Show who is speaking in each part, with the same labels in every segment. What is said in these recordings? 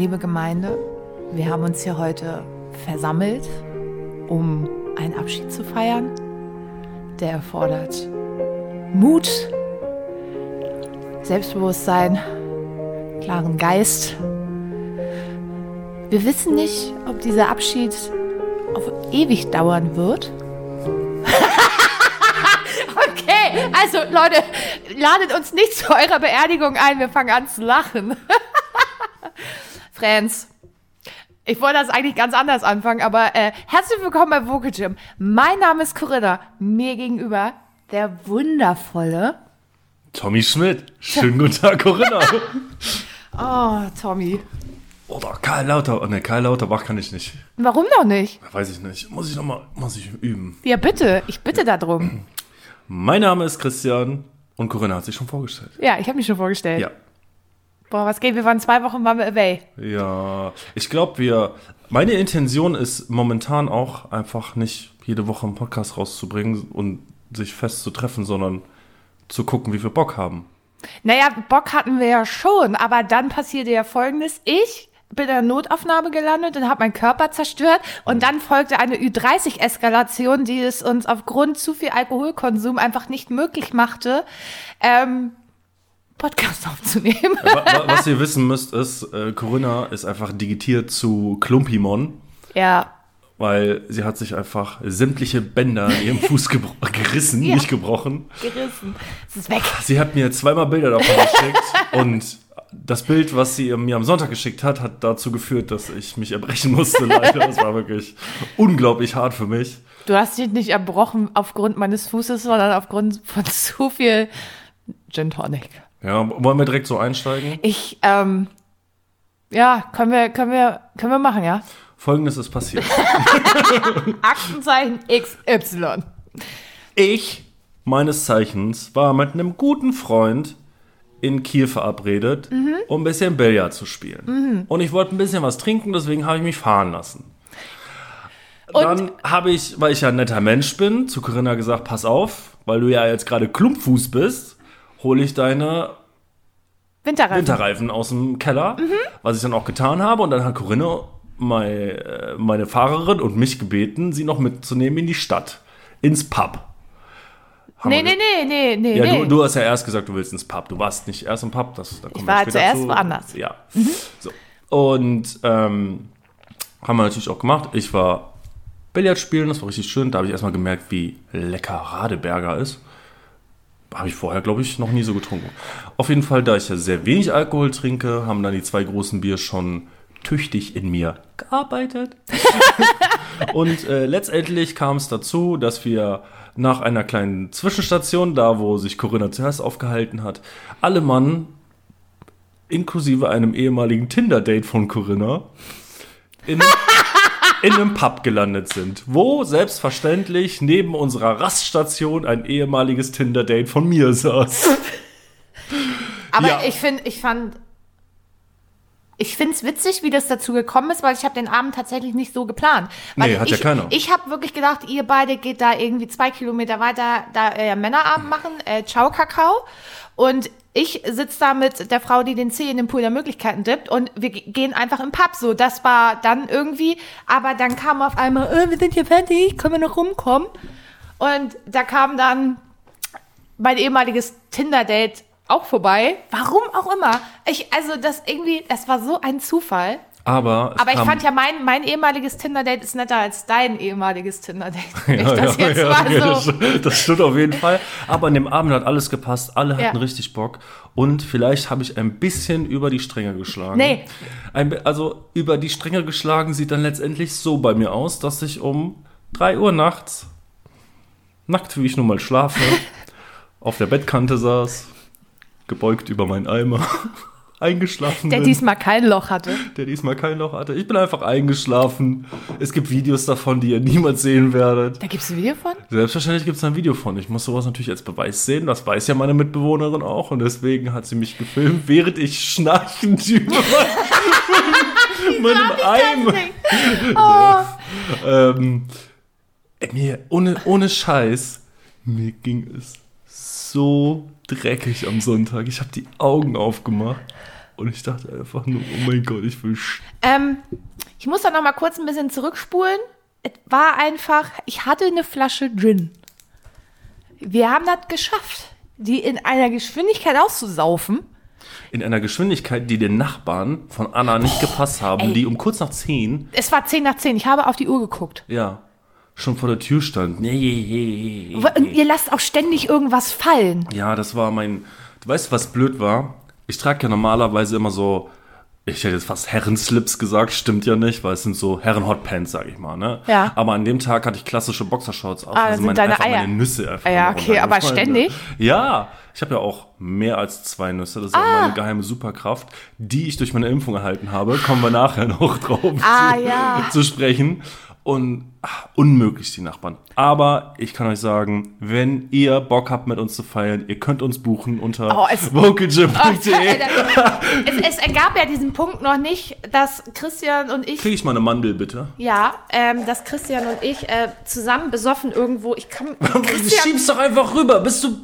Speaker 1: liebe Gemeinde, wir haben uns hier heute versammelt, um einen Abschied zu feiern. Der erfordert Mut, Selbstbewusstsein, klaren Geist. Wir wissen nicht, ob dieser Abschied auf ewig dauern wird. okay, also Leute, ladet uns nicht zu eurer Beerdigung ein, wir fangen an zu lachen. Franz, ich wollte das eigentlich ganz anders anfangen, aber äh, herzlich willkommen bei Vocal Gym. Mein Name ist Corinna. Mir gegenüber der wundervolle
Speaker 2: Tommy Schmidt. Schönen guten Tag, Corinna.
Speaker 1: Oh, Tommy.
Speaker 2: Oder Karl Lauter. Oh ne, Karl Lauterbach kann ich nicht.
Speaker 1: Warum noch nicht?
Speaker 2: Weiß ich nicht. Muss ich noch mal, muss ich üben.
Speaker 1: Ja, bitte. Ich bitte darum.
Speaker 2: Mein Name ist Christian und Corinna hat sich schon vorgestellt.
Speaker 1: Ja, ich habe mich schon vorgestellt.
Speaker 2: Ja.
Speaker 1: Boah, was geht? Wir waren zwei Wochen waren wir away.
Speaker 2: Ja, ich glaube, wir. Meine Intention ist momentan auch einfach nicht jede Woche einen Podcast rauszubringen und sich fest zu treffen, sondern zu gucken, wie wir Bock haben.
Speaker 1: Naja, Bock hatten wir ja schon, aber dann passierte ja folgendes. Ich bin in der Notaufnahme gelandet und habe meinen Körper zerstört und dann folgte eine Ü30-Eskalation, die es uns aufgrund zu viel Alkoholkonsum einfach nicht möglich machte, ähm, Podcast aufzunehmen.
Speaker 2: Wa- wa- Was ihr wissen müsst, ist, äh, Corinna ist einfach digitiert zu Klumpimon.
Speaker 1: Ja.
Speaker 2: weil sie hat sich einfach sämtliche Bänder in ihrem Fuß gerissen,
Speaker 1: Ja.
Speaker 2: nicht gebrochen.
Speaker 1: Gerissen. Es ist weg.
Speaker 2: Sie hat mir zweimal Bilder davon geschickt und das Bild, was sie mir am Sonntag geschickt hat, hat dazu geführt, dass ich mich erbrechen musste. Leider. Das war wirklich unglaublich hart für mich.
Speaker 1: Du hast dich nicht erbrochen aufgrund meines Fußes, sondern aufgrund von zu viel Gin Tonic.
Speaker 2: Ja, wollen wir direkt so einsteigen?
Speaker 1: Ich, ähm, ja, können wir, können wir, können wir machen, ja?
Speaker 2: Folgendes ist passiert.
Speaker 1: Aktenzeichen XY.
Speaker 2: Ich, meines Zeichens, war mit einem guten Freund in Kiel verabredet, um ein bisschen Billard zu spielen. Und ich wollte ein bisschen was trinken, deswegen habe ich mich fahren lassen.
Speaker 1: Und-
Speaker 2: Dann habe ich, weil ich ja ein netter Mensch bin, zu Corinna gesagt, pass auf, weil du ja jetzt gerade Klumpfuß bist, hole ich deine
Speaker 1: Winterreifen.
Speaker 2: Winterreifen aus dem Keller, was ich dann auch getan habe. Und dann hat Corinna, meine, äh, meine Fahrerin und mich gebeten, sie noch mitzunehmen in die Stadt, ins Pub. Haben
Speaker 1: Nee, nee, nee, nee, nee,
Speaker 2: ja,
Speaker 1: nee.
Speaker 2: du, du hast ja erst gesagt, du willst ins Pub. Du warst nicht erst im Pub. Das, da kommen
Speaker 1: war zuerst
Speaker 2: zu.
Speaker 1: woanders.
Speaker 2: Ja. So. Und ähm, haben wir natürlich auch gemacht. Ich war Billard spielen, das war richtig schön. Da habe ich erstmal gemerkt, wie lecker Radeberger ist. Habe ich vorher, glaube ich, noch nie so getrunken. Auf jeden Fall, da ich ja sehr wenig Alkohol trinke, haben dann die zwei großen Bier schon tüchtig in mir gearbeitet. Und äh, letztendlich kam es dazu, dass wir nach einer kleinen Zwischenstation, da wo sich Corinna zuerst aufgehalten hat, alle Mann, inklusive einem ehemaligen Tinder-Date von Corinna, in, in einem Pub gelandet sind, wo selbstverständlich neben unserer Raststation ein ehemaliges Tinder-Date von mir saß.
Speaker 1: Aber
Speaker 2: Ja.
Speaker 1: ich finde, ich fand, ich finde es witzig, wie das dazu gekommen ist, weil ich habe den Abend tatsächlich nicht so geplant. Weil
Speaker 2: Nee, hat ja
Speaker 1: ich,
Speaker 2: keiner.
Speaker 1: Ich habe wirklich gedacht, ihr beide geht da irgendwie zwei Kilometer weiter da äh, Männerabend machen, äh, Ciao Kakao. Und ich sitze da mit der Frau, die den Zeh in den Pool der Möglichkeiten dippt und wir ge- gehen einfach im Pub. So, das war dann irgendwie, aber dann kam auf einmal, äh, wir sind hier fertig, können wir noch rumkommen? Und da kam dann mein ehemaliges Tinder-Date auch vorbei. Warum auch immer. Ich, also das irgendwie, das war so ein Zufall.
Speaker 2: Aber, es
Speaker 1: Aber ich fand ja, mein, mein ehemaliges Tinder-Date ist netter als dein ehemaliges Tinder-Date.
Speaker 2: Ja,
Speaker 1: das
Speaker 2: ja,
Speaker 1: so.
Speaker 2: das, das stimmt auf jeden Fall. Aber an dem Abend hat alles gepasst. Alle hatten richtig Bock. Und vielleicht habe ich ein bisschen über die Stränge geschlagen.
Speaker 1: Nee.
Speaker 2: Ein, also über die Stränge geschlagen sieht dann letztendlich so bei mir aus, dass ich um 3 Uhr nachts, nackt wie ich nun mal schlafe, auf der Bettkante saß, gebeugt über meinen Eimer, eingeschlafen
Speaker 1: Der
Speaker 2: bin
Speaker 1: diesmal kein Loch hatte.
Speaker 2: der diesmal kein Loch hatte. Ich bin einfach eingeschlafen. Es gibt Videos davon, die ihr niemals sehen werdet.
Speaker 1: Da gibt es ein Video von?
Speaker 2: Selbstverständlich gibt es ein Video von. Ich muss sowas natürlich als Beweis sehen. Das weiß ja meine Mitbewohnerin auch. Und deswegen hat sie mich gefilmt, während ich schnarchend über mein- meinem Eimer.
Speaker 1: Oh,
Speaker 2: Ähm, mir, ohne, ohne Scheiß, mir ging es so dreckig am Sonntag. Ich habe die Augen aufgemacht Und ich dachte einfach nur, oh mein Gott, ich will.
Speaker 1: Ähm, ich muss da noch mal kurz ein bisschen zurückspulen. Es war einfach, ich hatte eine Flasche Gin. Wir haben das geschafft, die in einer Geschwindigkeit auszusaufen.
Speaker 2: In einer Geschwindigkeit, die den Nachbarn von Anna nicht gepasst haben,
Speaker 1: ey.
Speaker 2: die um kurz nach 10,
Speaker 1: Es war 10 nach 10. Ich habe auf die Uhr geguckt.
Speaker 2: ja, schon vor der Tür stand.
Speaker 1: Und ihr lasst auch ständig irgendwas fallen.
Speaker 2: Ja, das war mein. Du weißt, was blöd war? Ich trage ja normalerweise immer so. Ich hätte jetzt fast Herrenslips gesagt, stimmt ja nicht, weil es sind so Herren-Hotpants, sag ich mal, ne?
Speaker 1: Ja.
Speaker 2: Aber an dem Tag hatte ich klassische Boxershorts auf.
Speaker 1: Ah,
Speaker 2: also
Speaker 1: sind
Speaker 2: meine,
Speaker 1: deine
Speaker 2: einfach
Speaker 1: Eier.
Speaker 2: meine Nüsse einfach.
Speaker 1: Ah ja, okay, aber ständig?
Speaker 2: Ja, ich habe ja auch mehr als zwei Nüsse. Das ist
Speaker 1: Ah.
Speaker 2: auch meine geheime Superkraft, die ich durch meine Impfung erhalten habe. Kommen wir nachher noch drauf
Speaker 1: Ah,
Speaker 2: zu,
Speaker 1: ja.
Speaker 2: zu sprechen. Und ach, unmöglich, die Nachbarn. Aber ich kann euch sagen, wenn ihr Bock habt, mit uns zu feiern, ihr könnt uns buchen unter
Speaker 1: Oh, es-
Speaker 2: vocalgym.de.
Speaker 1: es, es ergab ja diesen Punkt noch nicht, dass Christian und ich,
Speaker 2: Kriege ich mal eine Mandel, bitte?
Speaker 1: ja, ähm, dass Christian und ich äh, zusammen besoffen irgendwo, ich kann,
Speaker 2: Du
Speaker 1: Christian,
Speaker 2: schiebst doch einfach rüber, bist du...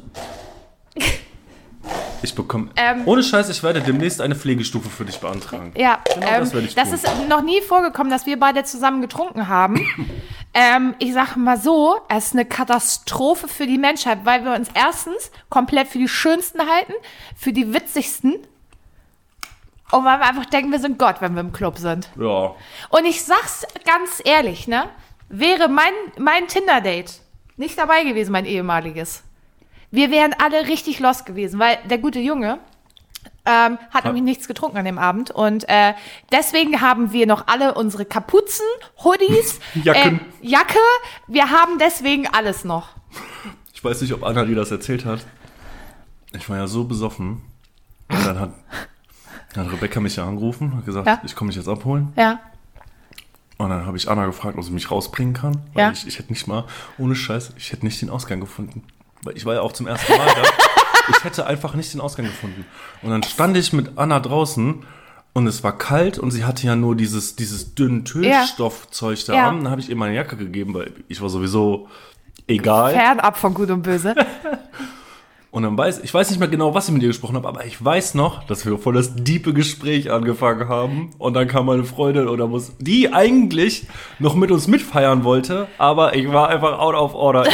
Speaker 2: Ich bekomme...
Speaker 1: Ähm.
Speaker 2: ohne Scheiß, ich werde demnächst eine Pflegestufe für dich beantragen.
Speaker 1: ja,
Speaker 2: Genau
Speaker 1: ähm,
Speaker 2: das werde ich
Speaker 1: das
Speaker 2: tun.
Speaker 1: ist noch nie vorgekommen, dass wir beide zusammen getrunken haben. ähm, ich sage mal so, es ist eine Katastrophe für die Menschheit, weil wir uns erstens komplett für die Schönsten halten, für die witzigsten und weil wir einfach denken, wir sind Gott, wenn wir im Club sind.
Speaker 2: Ja.
Speaker 1: Und ich sag's ganz ehrlich, ne? Wäre mein, mein Tinder-Date nicht dabei gewesen, mein ehemaliges. Wir wären alle richtig lost gewesen, weil der gute Junge ähm, hat nämlich nichts getrunken an dem Abend. Und äh, deswegen haben wir noch alle unsere Kapuzen, Hoodies,
Speaker 2: Jacken.
Speaker 1: Äh, Jacke. Wir haben deswegen alles noch.
Speaker 2: Ich weiß nicht, ob Anna dir das erzählt hat. Ich war ja so besoffen. Und dann hat, dann hat Rebecca mich ja angerufen und gesagt,
Speaker 1: Ja.
Speaker 2: ich komme mich jetzt abholen.
Speaker 1: Ja.
Speaker 2: Und dann habe ich Anna gefragt, ob sie mich rausbringen kann. Weil
Speaker 1: Ja.
Speaker 2: ich, ich hätte nicht mal, ohne Scheiß, ich hätte nicht den Ausgang gefunden. Weil ich war ja auch zum ersten Mal da. Ich hätte einfach nicht den Ausgang gefunden. Und dann stand ich mit Anna draußen und es war kalt und sie hatte ja nur dieses, dieses dünne Tüllstoffzeug da
Speaker 1: Ja.
Speaker 2: an. Dann habe ich ihr meine Jacke gegeben, weil ich war sowieso egal.
Speaker 1: Fernab von Gut und Böse.
Speaker 2: Und dann weiß, ich weiß nicht mehr genau, was ich mit ihr gesprochen habe, aber ich weiß noch, dass wir voll das diepe Gespräch angefangen haben. Und dann kam meine Freundin oder muss, die eigentlich noch mit uns mitfeiern wollte, aber ich war einfach out of order.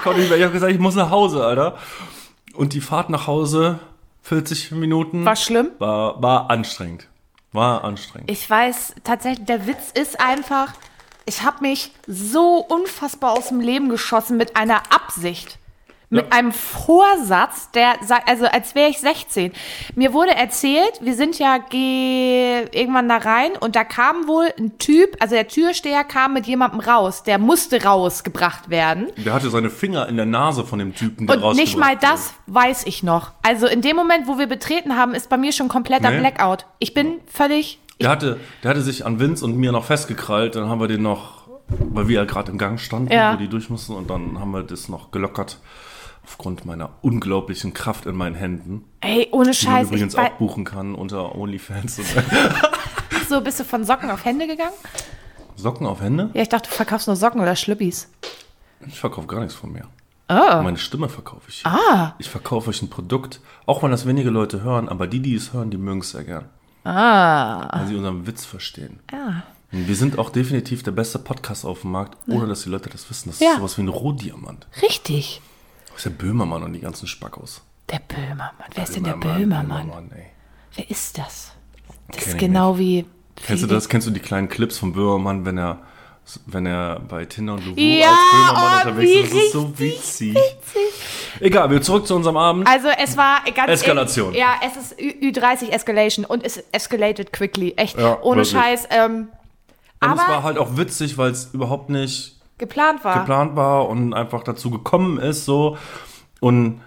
Speaker 2: Ich, konnte nicht mehr. Ich habe gesagt, ich muss nach Hause, Alter. Und die Fahrt nach Hause, 40 Minuten,
Speaker 1: War schlimm.
Speaker 2: war, war anstrengend. War anstrengend.
Speaker 1: Ich weiß tatsächlich, der Witz ist einfach, ich habe mich so unfassbar aus dem Leben geschossen mit einer Absicht. Mit
Speaker 2: Ja.
Speaker 1: einem Vorsatz, der sagt, also als wäre ich 16. Mir wurde erzählt, wir sind ja ge irgendwann da rein und da kam wohl ein Typ, also der Türsteher kam mit jemandem raus, der musste rausgebracht werden.
Speaker 2: Der hatte seine Finger in der Nase von dem Typen, der
Speaker 1: Und nicht mal das weiß ich noch. Also in dem Moment, wo wir betreten haben, ist bei mir schon kompletter
Speaker 2: Nee.
Speaker 1: Blackout. Ich bin völlig,
Speaker 2: Der hatte, der hatte sich an Vince und mir noch festgekrallt, dann haben wir den noch, weil wir ja gerade im Gang standen,
Speaker 1: Ja.
Speaker 2: wo die durch mussten, und dann haben wir das noch gelockert. Aufgrund meiner unglaublichen Kraft in meinen Händen,
Speaker 1: ey, ohne
Speaker 2: die man
Speaker 1: Scheiß,
Speaker 2: übrigens auch buchen kann unter OnlyFans.
Speaker 1: So bist du von Socken auf Hände gegangen?
Speaker 2: Socken auf Hände?
Speaker 1: Ja, ich dachte, du verkaufst nur Socken oder Schlüppis.
Speaker 2: Ich verkaufe gar nichts von mir.
Speaker 1: Oh.
Speaker 2: Meine Stimme verkaufe ich.
Speaker 1: Ah.
Speaker 2: Ich verkaufe euch ein Produkt, auch wenn das wenige Leute hören, aber die, die es hören, die mögen es sehr gern.
Speaker 1: Ah.
Speaker 2: Weil sie unseren Witz verstehen.
Speaker 1: Ja.
Speaker 2: Und wir sind auch definitiv der beste Podcast auf dem Markt, ohne dass die Leute das wissen. Das
Speaker 1: Ja.
Speaker 2: ist sowas wie ein Rohdiamant.
Speaker 1: Richtig.
Speaker 2: Ist der Böhmermann und die ganzen Spackos.
Speaker 1: Der Böhmermann. Wer ist denn der
Speaker 2: Böhmermann,
Speaker 1: Böhmermann? Wer ist das? Das
Speaker 2: Kenn
Speaker 1: ist genau wie.
Speaker 2: Kennst du das? Kennst du die kleinen Clips von Böhmermann, wenn er, wenn er bei Tinder und Luwu
Speaker 1: Ja,
Speaker 2: als Böhmermann
Speaker 1: oh,
Speaker 2: unterwegs ist? Das ist so
Speaker 1: richtig
Speaker 2: witzig. Egal, wir zurück zu unserem Abend.
Speaker 1: Also es war ganz
Speaker 2: Eskalation.
Speaker 1: Ja, es ist Ü- Ü30 Escalation und es escalated quickly. Echt.
Speaker 2: Ja,
Speaker 1: Ohne
Speaker 2: wirklich.
Speaker 1: Scheiß. Ähm,
Speaker 2: und es
Speaker 1: aber
Speaker 2: war halt auch witzig, weil es überhaupt nicht
Speaker 1: geplant war.
Speaker 2: geplant war und einfach dazu gekommen ist so. Und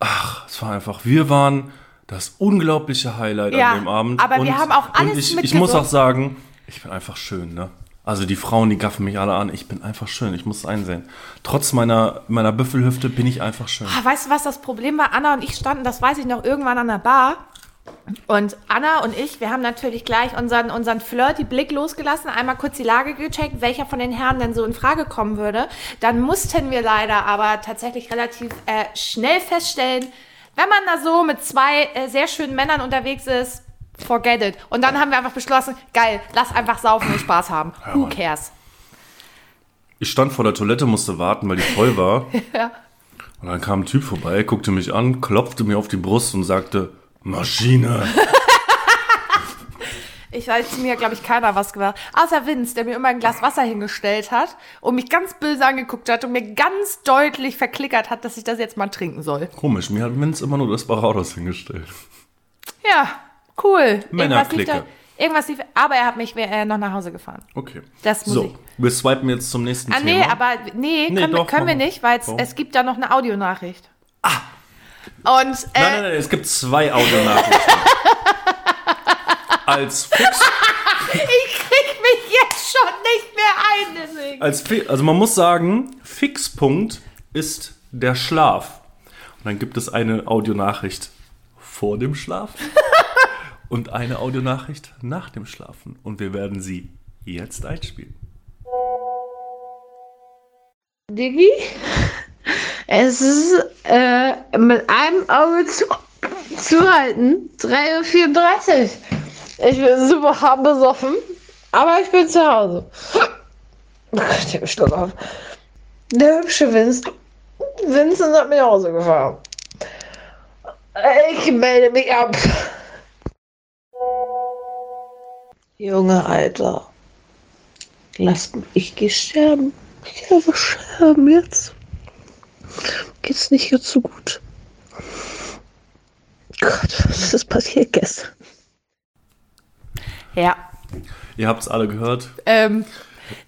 Speaker 2: ach, es war einfach, wir waren das unglaubliche Highlight
Speaker 1: Ja,
Speaker 2: an dem Abend.
Speaker 1: aber wir
Speaker 2: und,
Speaker 1: haben auch alles
Speaker 2: Und ich, ich muss auch sagen, ich bin einfach schön, ne? Also die Frauen, die gaffen mich alle an. Ich bin einfach schön, ich muss es einsehen. Trotz meiner, meiner Büffelhüfte bin ich einfach schön.
Speaker 1: Ah, Weißt du, was das Problem war? Anna und ich standen, das weiß ich noch, irgendwann an der Bar. Und Anna und ich, wir haben natürlich gleich unseren, unseren flirty Blick losgelassen, einmal kurz die Lage gecheckt, welcher von den Herren denn so in Frage kommen würde. Dann mussten wir leider aber tatsächlich relativ äh, schnell feststellen, wenn man da so mit zwei äh, sehr schönen Männern unterwegs ist, forget it. Und dann haben wir einfach beschlossen, geil, lass einfach saufen und Spaß haben. Who
Speaker 2: Mann.
Speaker 1: cares?
Speaker 2: Ich stand vor der Toilette, musste warten, weil die voll war.
Speaker 1: Ja.
Speaker 2: Und dann kam ein Typ vorbei, guckte mich an, klopfte mir auf die Brust und sagte, Maschine.
Speaker 1: Ich weiß mir, glaube ich, keiner was gemacht. Außer Vince, der mir immer ein Glas Wasser hingestellt hat und mich ganz böse angeguckt hat und mir ganz deutlich verklickert hat, dass ich das jetzt mal trinken soll.
Speaker 2: Komisch, mir hat Minz immer nur das Barados hingestellt.
Speaker 1: Ja, cool.
Speaker 2: Männerklicke.
Speaker 1: Irgendwas lief aber er hat mich äh, noch nach Hause gefahren.
Speaker 2: Okay.
Speaker 1: Das muss
Speaker 2: so,
Speaker 1: ich.
Speaker 2: wir swipen jetzt zum nächsten
Speaker 1: Ah, nee,
Speaker 2: Thema.
Speaker 1: aber nee,
Speaker 2: Nee,
Speaker 1: können,
Speaker 2: doch,
Speaker 1: wir, können wir nicht, weil es gibt da noch eine Audionachricht. Ah! Und äh,
Speaker 2: Nein, nein, nein, es gibt zwei Audionachrichten. Als Fuchs,
Speaker 1: ich krieg mich jetzt schon nicht mehr ein, deswegen.
Speaker 2: als also man muss sagen, Fixpunkt ist der Schlaf. Und dann gibt es eine Audionachricht vor dem Schlafen und eine Audionachricht nach dem Schlafen. Und wir werden sie jetzt einspielen.
Speaker 3: Diggi, es ist äh, mit einem Auge zu, halten. 3.34 Uhr. Ich bin super hart besoffen, aber ich bin zu Hause. Oh ich hab Schluck auf. Der hübsche Vincent, Vincent hat mich nach Hause gefahren. Ich melde mich ab. Junge, Alter. Lass mich, ich geh sterben. Ich geh einfach sterben jetzt. Geht's nicht jetzt so gut. Gott, was ist passiert gestern?
Speaker 1: Ja.
Speaker 2: Ihr habt es alle gehört.
Speaker 1: Ähm,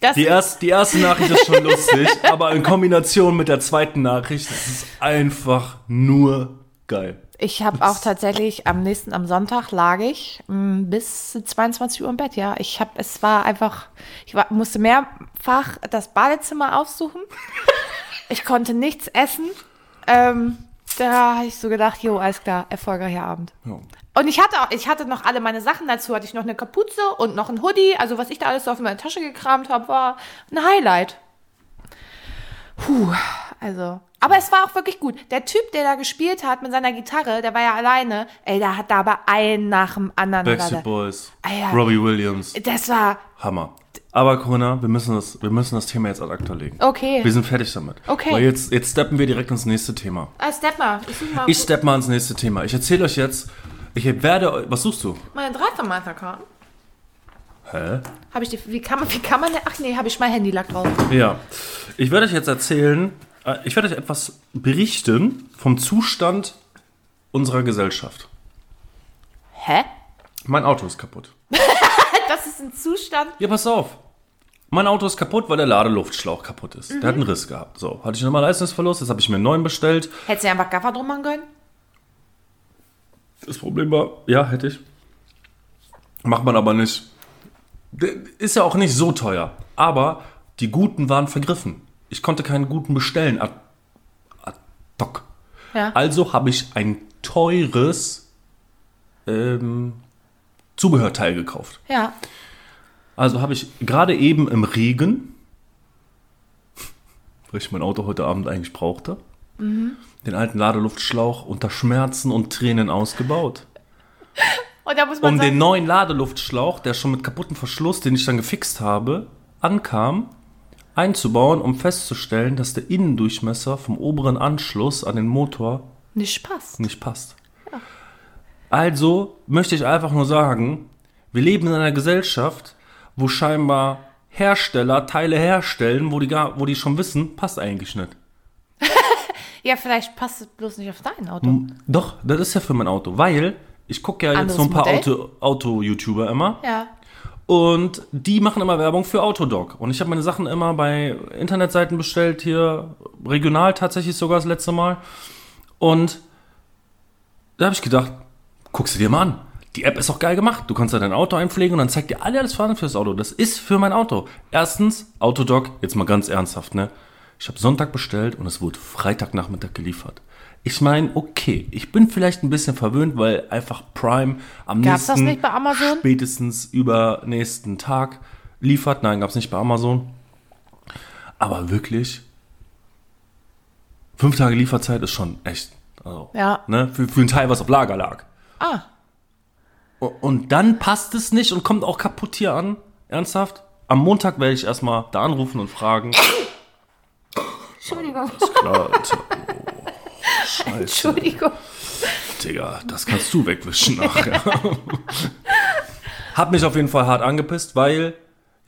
Speaker 1: das,
Speaker 2: Die, erst, die erste Nachricht ist schon lustig, aber in Kombination mit der zweiten Nachricht ist es einfach nur geil.
Speaker 1: ich habe auch tatsächlich am nächsten, am Sonntag lag ich mh, bis 22 Uhr im Bett, ja. Ich habe, es war einfach, ich war, musste mehrfach das Badezimmer aufsuchen. Ich konnte nichts essen. Ähm, da habe ich so gedacht, jo, alles klar, erfolgreicher Abend.
Speaker 2: Ja.
Speaker 1: Und ich hatte auch, ich hatte noch alle meine Sachen dazu, hatte ich noch eine Kapuze und noch ein Hoodie. Also was ich da alles so auf meine Tasche gekramt habe, war ein Highlight. Puh, also. Aber es war auch wirklich gut. Der Typ, der da gespielt hat mit seiner Gitarre, der war ja alleine. Ey, der hat da aber einen nach dem anderen.
Speaker 2: Backstreet Boys,
Speaker 1: Ah, ja.
Speaker 2: Robbie Williams,
Speaker 1: Das war,
Speaker 2: Hammer. Aber Corinna, wir müssen das, wir müssen das Thema jetzt ad acta legen.
Speaker 1: okay.
Speaker 2: Wir sind fertig damit.
Speaker 1: Okay.
Speaker 2: Weil jetzt, jetzt steppen wir direkt ins nächste Thema.
Speaker 1: Ah, Step mal. Ich mal
Speaker 2: Ich steppe mal ins nächste Thema. Ich erzähle euch jetzt, ich werde, was suchst du?
Speaker 1: meine Dreifach-Masterkarten.
Speaker 2: Hä?
Speaker 1: Habe ich die, wie kann man, wie kann man, ach nee, habe ich mein Handy lag drauf.
Speaker 2: Ja. Ich werde euch jetzt erzählen, äh, ich werde euch etwas berichten vom Zustand unserer Gesellschaft.
Speaker 1: Hä?
Speaker 2: Mein Auto ist kaputt.
Speaker 1: Ein Zustand.
Speaker 2: Ja, pass auf. Mein Auto ist kaputt, weil der Ladeluftschlauch kaputt ist. Der hat einen Riss gehabt. So, hatte ich nochmal Leistungsverlust, jetzt habe ich mir einen neuen bestellt.
Speaker 1: Hättest du einfach Gaffer drum machen können?
Speaker 2: Das Problem war, ja, hätte ich. Macht man aber nicht. Ist ja auch nicht so teuer. Aber die guten waren vergriffen. Ich konnte keinen guten bestellen. Ad, ad hoc.
Speaker 1: Ja.
Speaker 2: Also habe ich ein teures ähm, Zubehörteil gekauft.
Speaker 1: Ja.
Speaker 2: Also habe ich gerade eben im Regen, weil ich mein Auto heute Abend eigentlich brauchte, den alten Ladeluftschlauch unter Schmerzen und Tränen ausgebaut.
Speaker 1: Und da muss man
Speaker 2: Um
Speaker 1: sagen,
Speaker 2: den neuen Ladeluftschlauch, der schon mit kaputtem Verschluss, den ich dann gefixt habe, ankam, einzubauen, um festzustellen, dass der Innendurchmesser vom oberen Anschluss an den Motor
Speaker 1: nicht passt.
Speaker 2: nicht passt. Also möchte ich einfach nur sagen, wir leben in einer Gesellschaft, wo scheinbar Hersteller Teile herstellen, wo die, gar, wo die schon wissen, passt eigentlich nicht.
Speaker 1: Ja, vielleicht passt es bloß nicht auf dein Auto.
Speaker 2: Doch, das ist ja für mein Auto, weil ich gucke ja jetzt
Speaker 1: Anderes
Speaker 2: so ein paar
Speaker 1: Modell?
Speaker 2: Auto- Auto-YouTuber immer.
Speaker 1: Ja.
Speaker 2: Und die machen immer Werbung für Autodoc. Und ich habe meine Sachen immer bei Internetseiten bestellt, hier regional tatsächlich sogar das letzte Mal. Und da habe ich gedacht, guckst du dir mal an. Die App ist auch geil gemacht. Du kannst da dein Auto einpflegen und dann zeigt dir alle alles vorhanden für das Auto. Das ist für mein Auto. Erstens, Autodoc, jetzt mal ganz ernsthaft, ne? Ich habe Sonntag bestellt und es wurde Freitagnachmittag geliefert. Ich meine, okay, ich bin vielleicht ein bisschen verwöhnt, weil einfach Prime am
Speaker 1: Gab's das
Speaker 2: nächsten,
Speaker 1: nicht bei Amazon?
Speaker 2: spätestens über nächsten Tag liefert. Nein, gab es nicht bei Amazon. Aber wirklich, fünf Tage Lieferzeit ist schon echt Also,
Speaker 1: Ja.
Speaker 2: Ne, für, für einen Teil, was auf Lager lag.
Speaker 1: Ah,
Speaker 2: Und dann passt es nicht und kommt auch kaputt hier an. Ernsthaft? Am Montag werde ich erstmal da anrufen und fragen.
Speaker 1: Entschuldigung.
Speaker 2: Klar, Alter. Oh, Scheiße.
Speaker 1: Entschuldigung.
Speaker 2: Digga, das kannst du wegwischen nachher. Hat mich auf jeden Fall hart angepisst, weil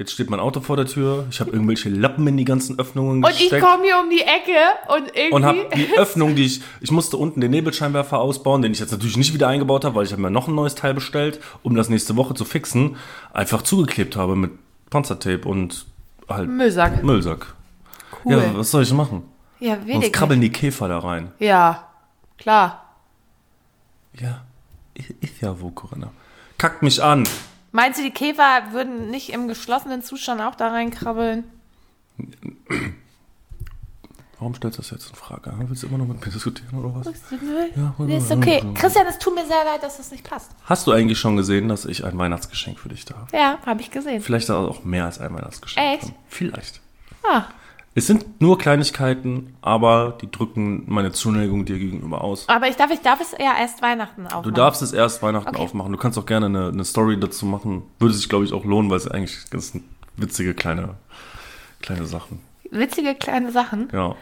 Speaker 2: jetzt steht mein Auto vor der Tür. Ich habe irgendwelche Lappen in die ganzen Öffnungen
Speaker 1: Und ich
Speaker 2: gesteckt.
Speaker 1: komme hier um die Ecke und irgendwie.
Speaker 2: und habe die Öffnung, die ich, ich musste unten den Nebelscheinwerfer ausbauen, den ich jetzt natürlich nicht wieder eingebaut habe, weil ich habe mir noch ein neues Teil bestellt, um das nächste Woche zu fixen, einfach zugeklebt habe mit Panzertape und halt
Speaker 1: Müllsack.
Speaker 2: Müllsack.
Speaker 1: Cool.
Speaker 2: Ja, was soll ich machen?
Speaker 1: Ja,
Speaker 2: Sonst
Speaker 1: wenig.
Speaker 2: krabbeln die Käfer da rein.
Speaker 1: Ja, klar.
Speaker 2: Ja, ist ja wo, Corinna. Kackt mich an.
Speaker 1: Meinst du, die Käfer würden nicht im geschlossenen Zustand auch da reinkrabbeln?
Speaker 2: Warum stellst du das jetzt in Frage? Willst du immer noch mit mir diskutieren oder was?
Speaker 1: Ja,
Speaker 2: Ja,
Speaker 1: ist okay. Christian, es tut mir sehr leid, dass das nicht passt.
Speaker 2: Hast du eigentlich schon gesehen, dass ich ein Weihnachtsgeschenk für dich da habe?
Speaker 1: Ja, habe ich gesehen.
Speaker 2: Vielleicht auch mehr als ein Weihnachtsgeschenk.
Speaker 1: Echt?
Speaker 2: Vielleicht.
Speaker 1: Ah,
Speaker 2: Es sind nur Kleinigkeiten, aber die drücken meine Zuneigung dir gegenüber aus.
Speaker 1: aber ich darf, ich darf es ja erst Weihnachten aufmachen.
Speaker 2: Du darfst es erst Weihnachten
Speaker 1: Okay.
Speaker 2: aufmachen. Du kannst auch gerne eine, eine Story dazu machen. Würde sich, glaube ich, auch lohnen, weil es eigentlich ganz witzige kleine, kleine Sachen.
Speaker 1: Witzige kleine Sachen.
Speaker 2: Ja.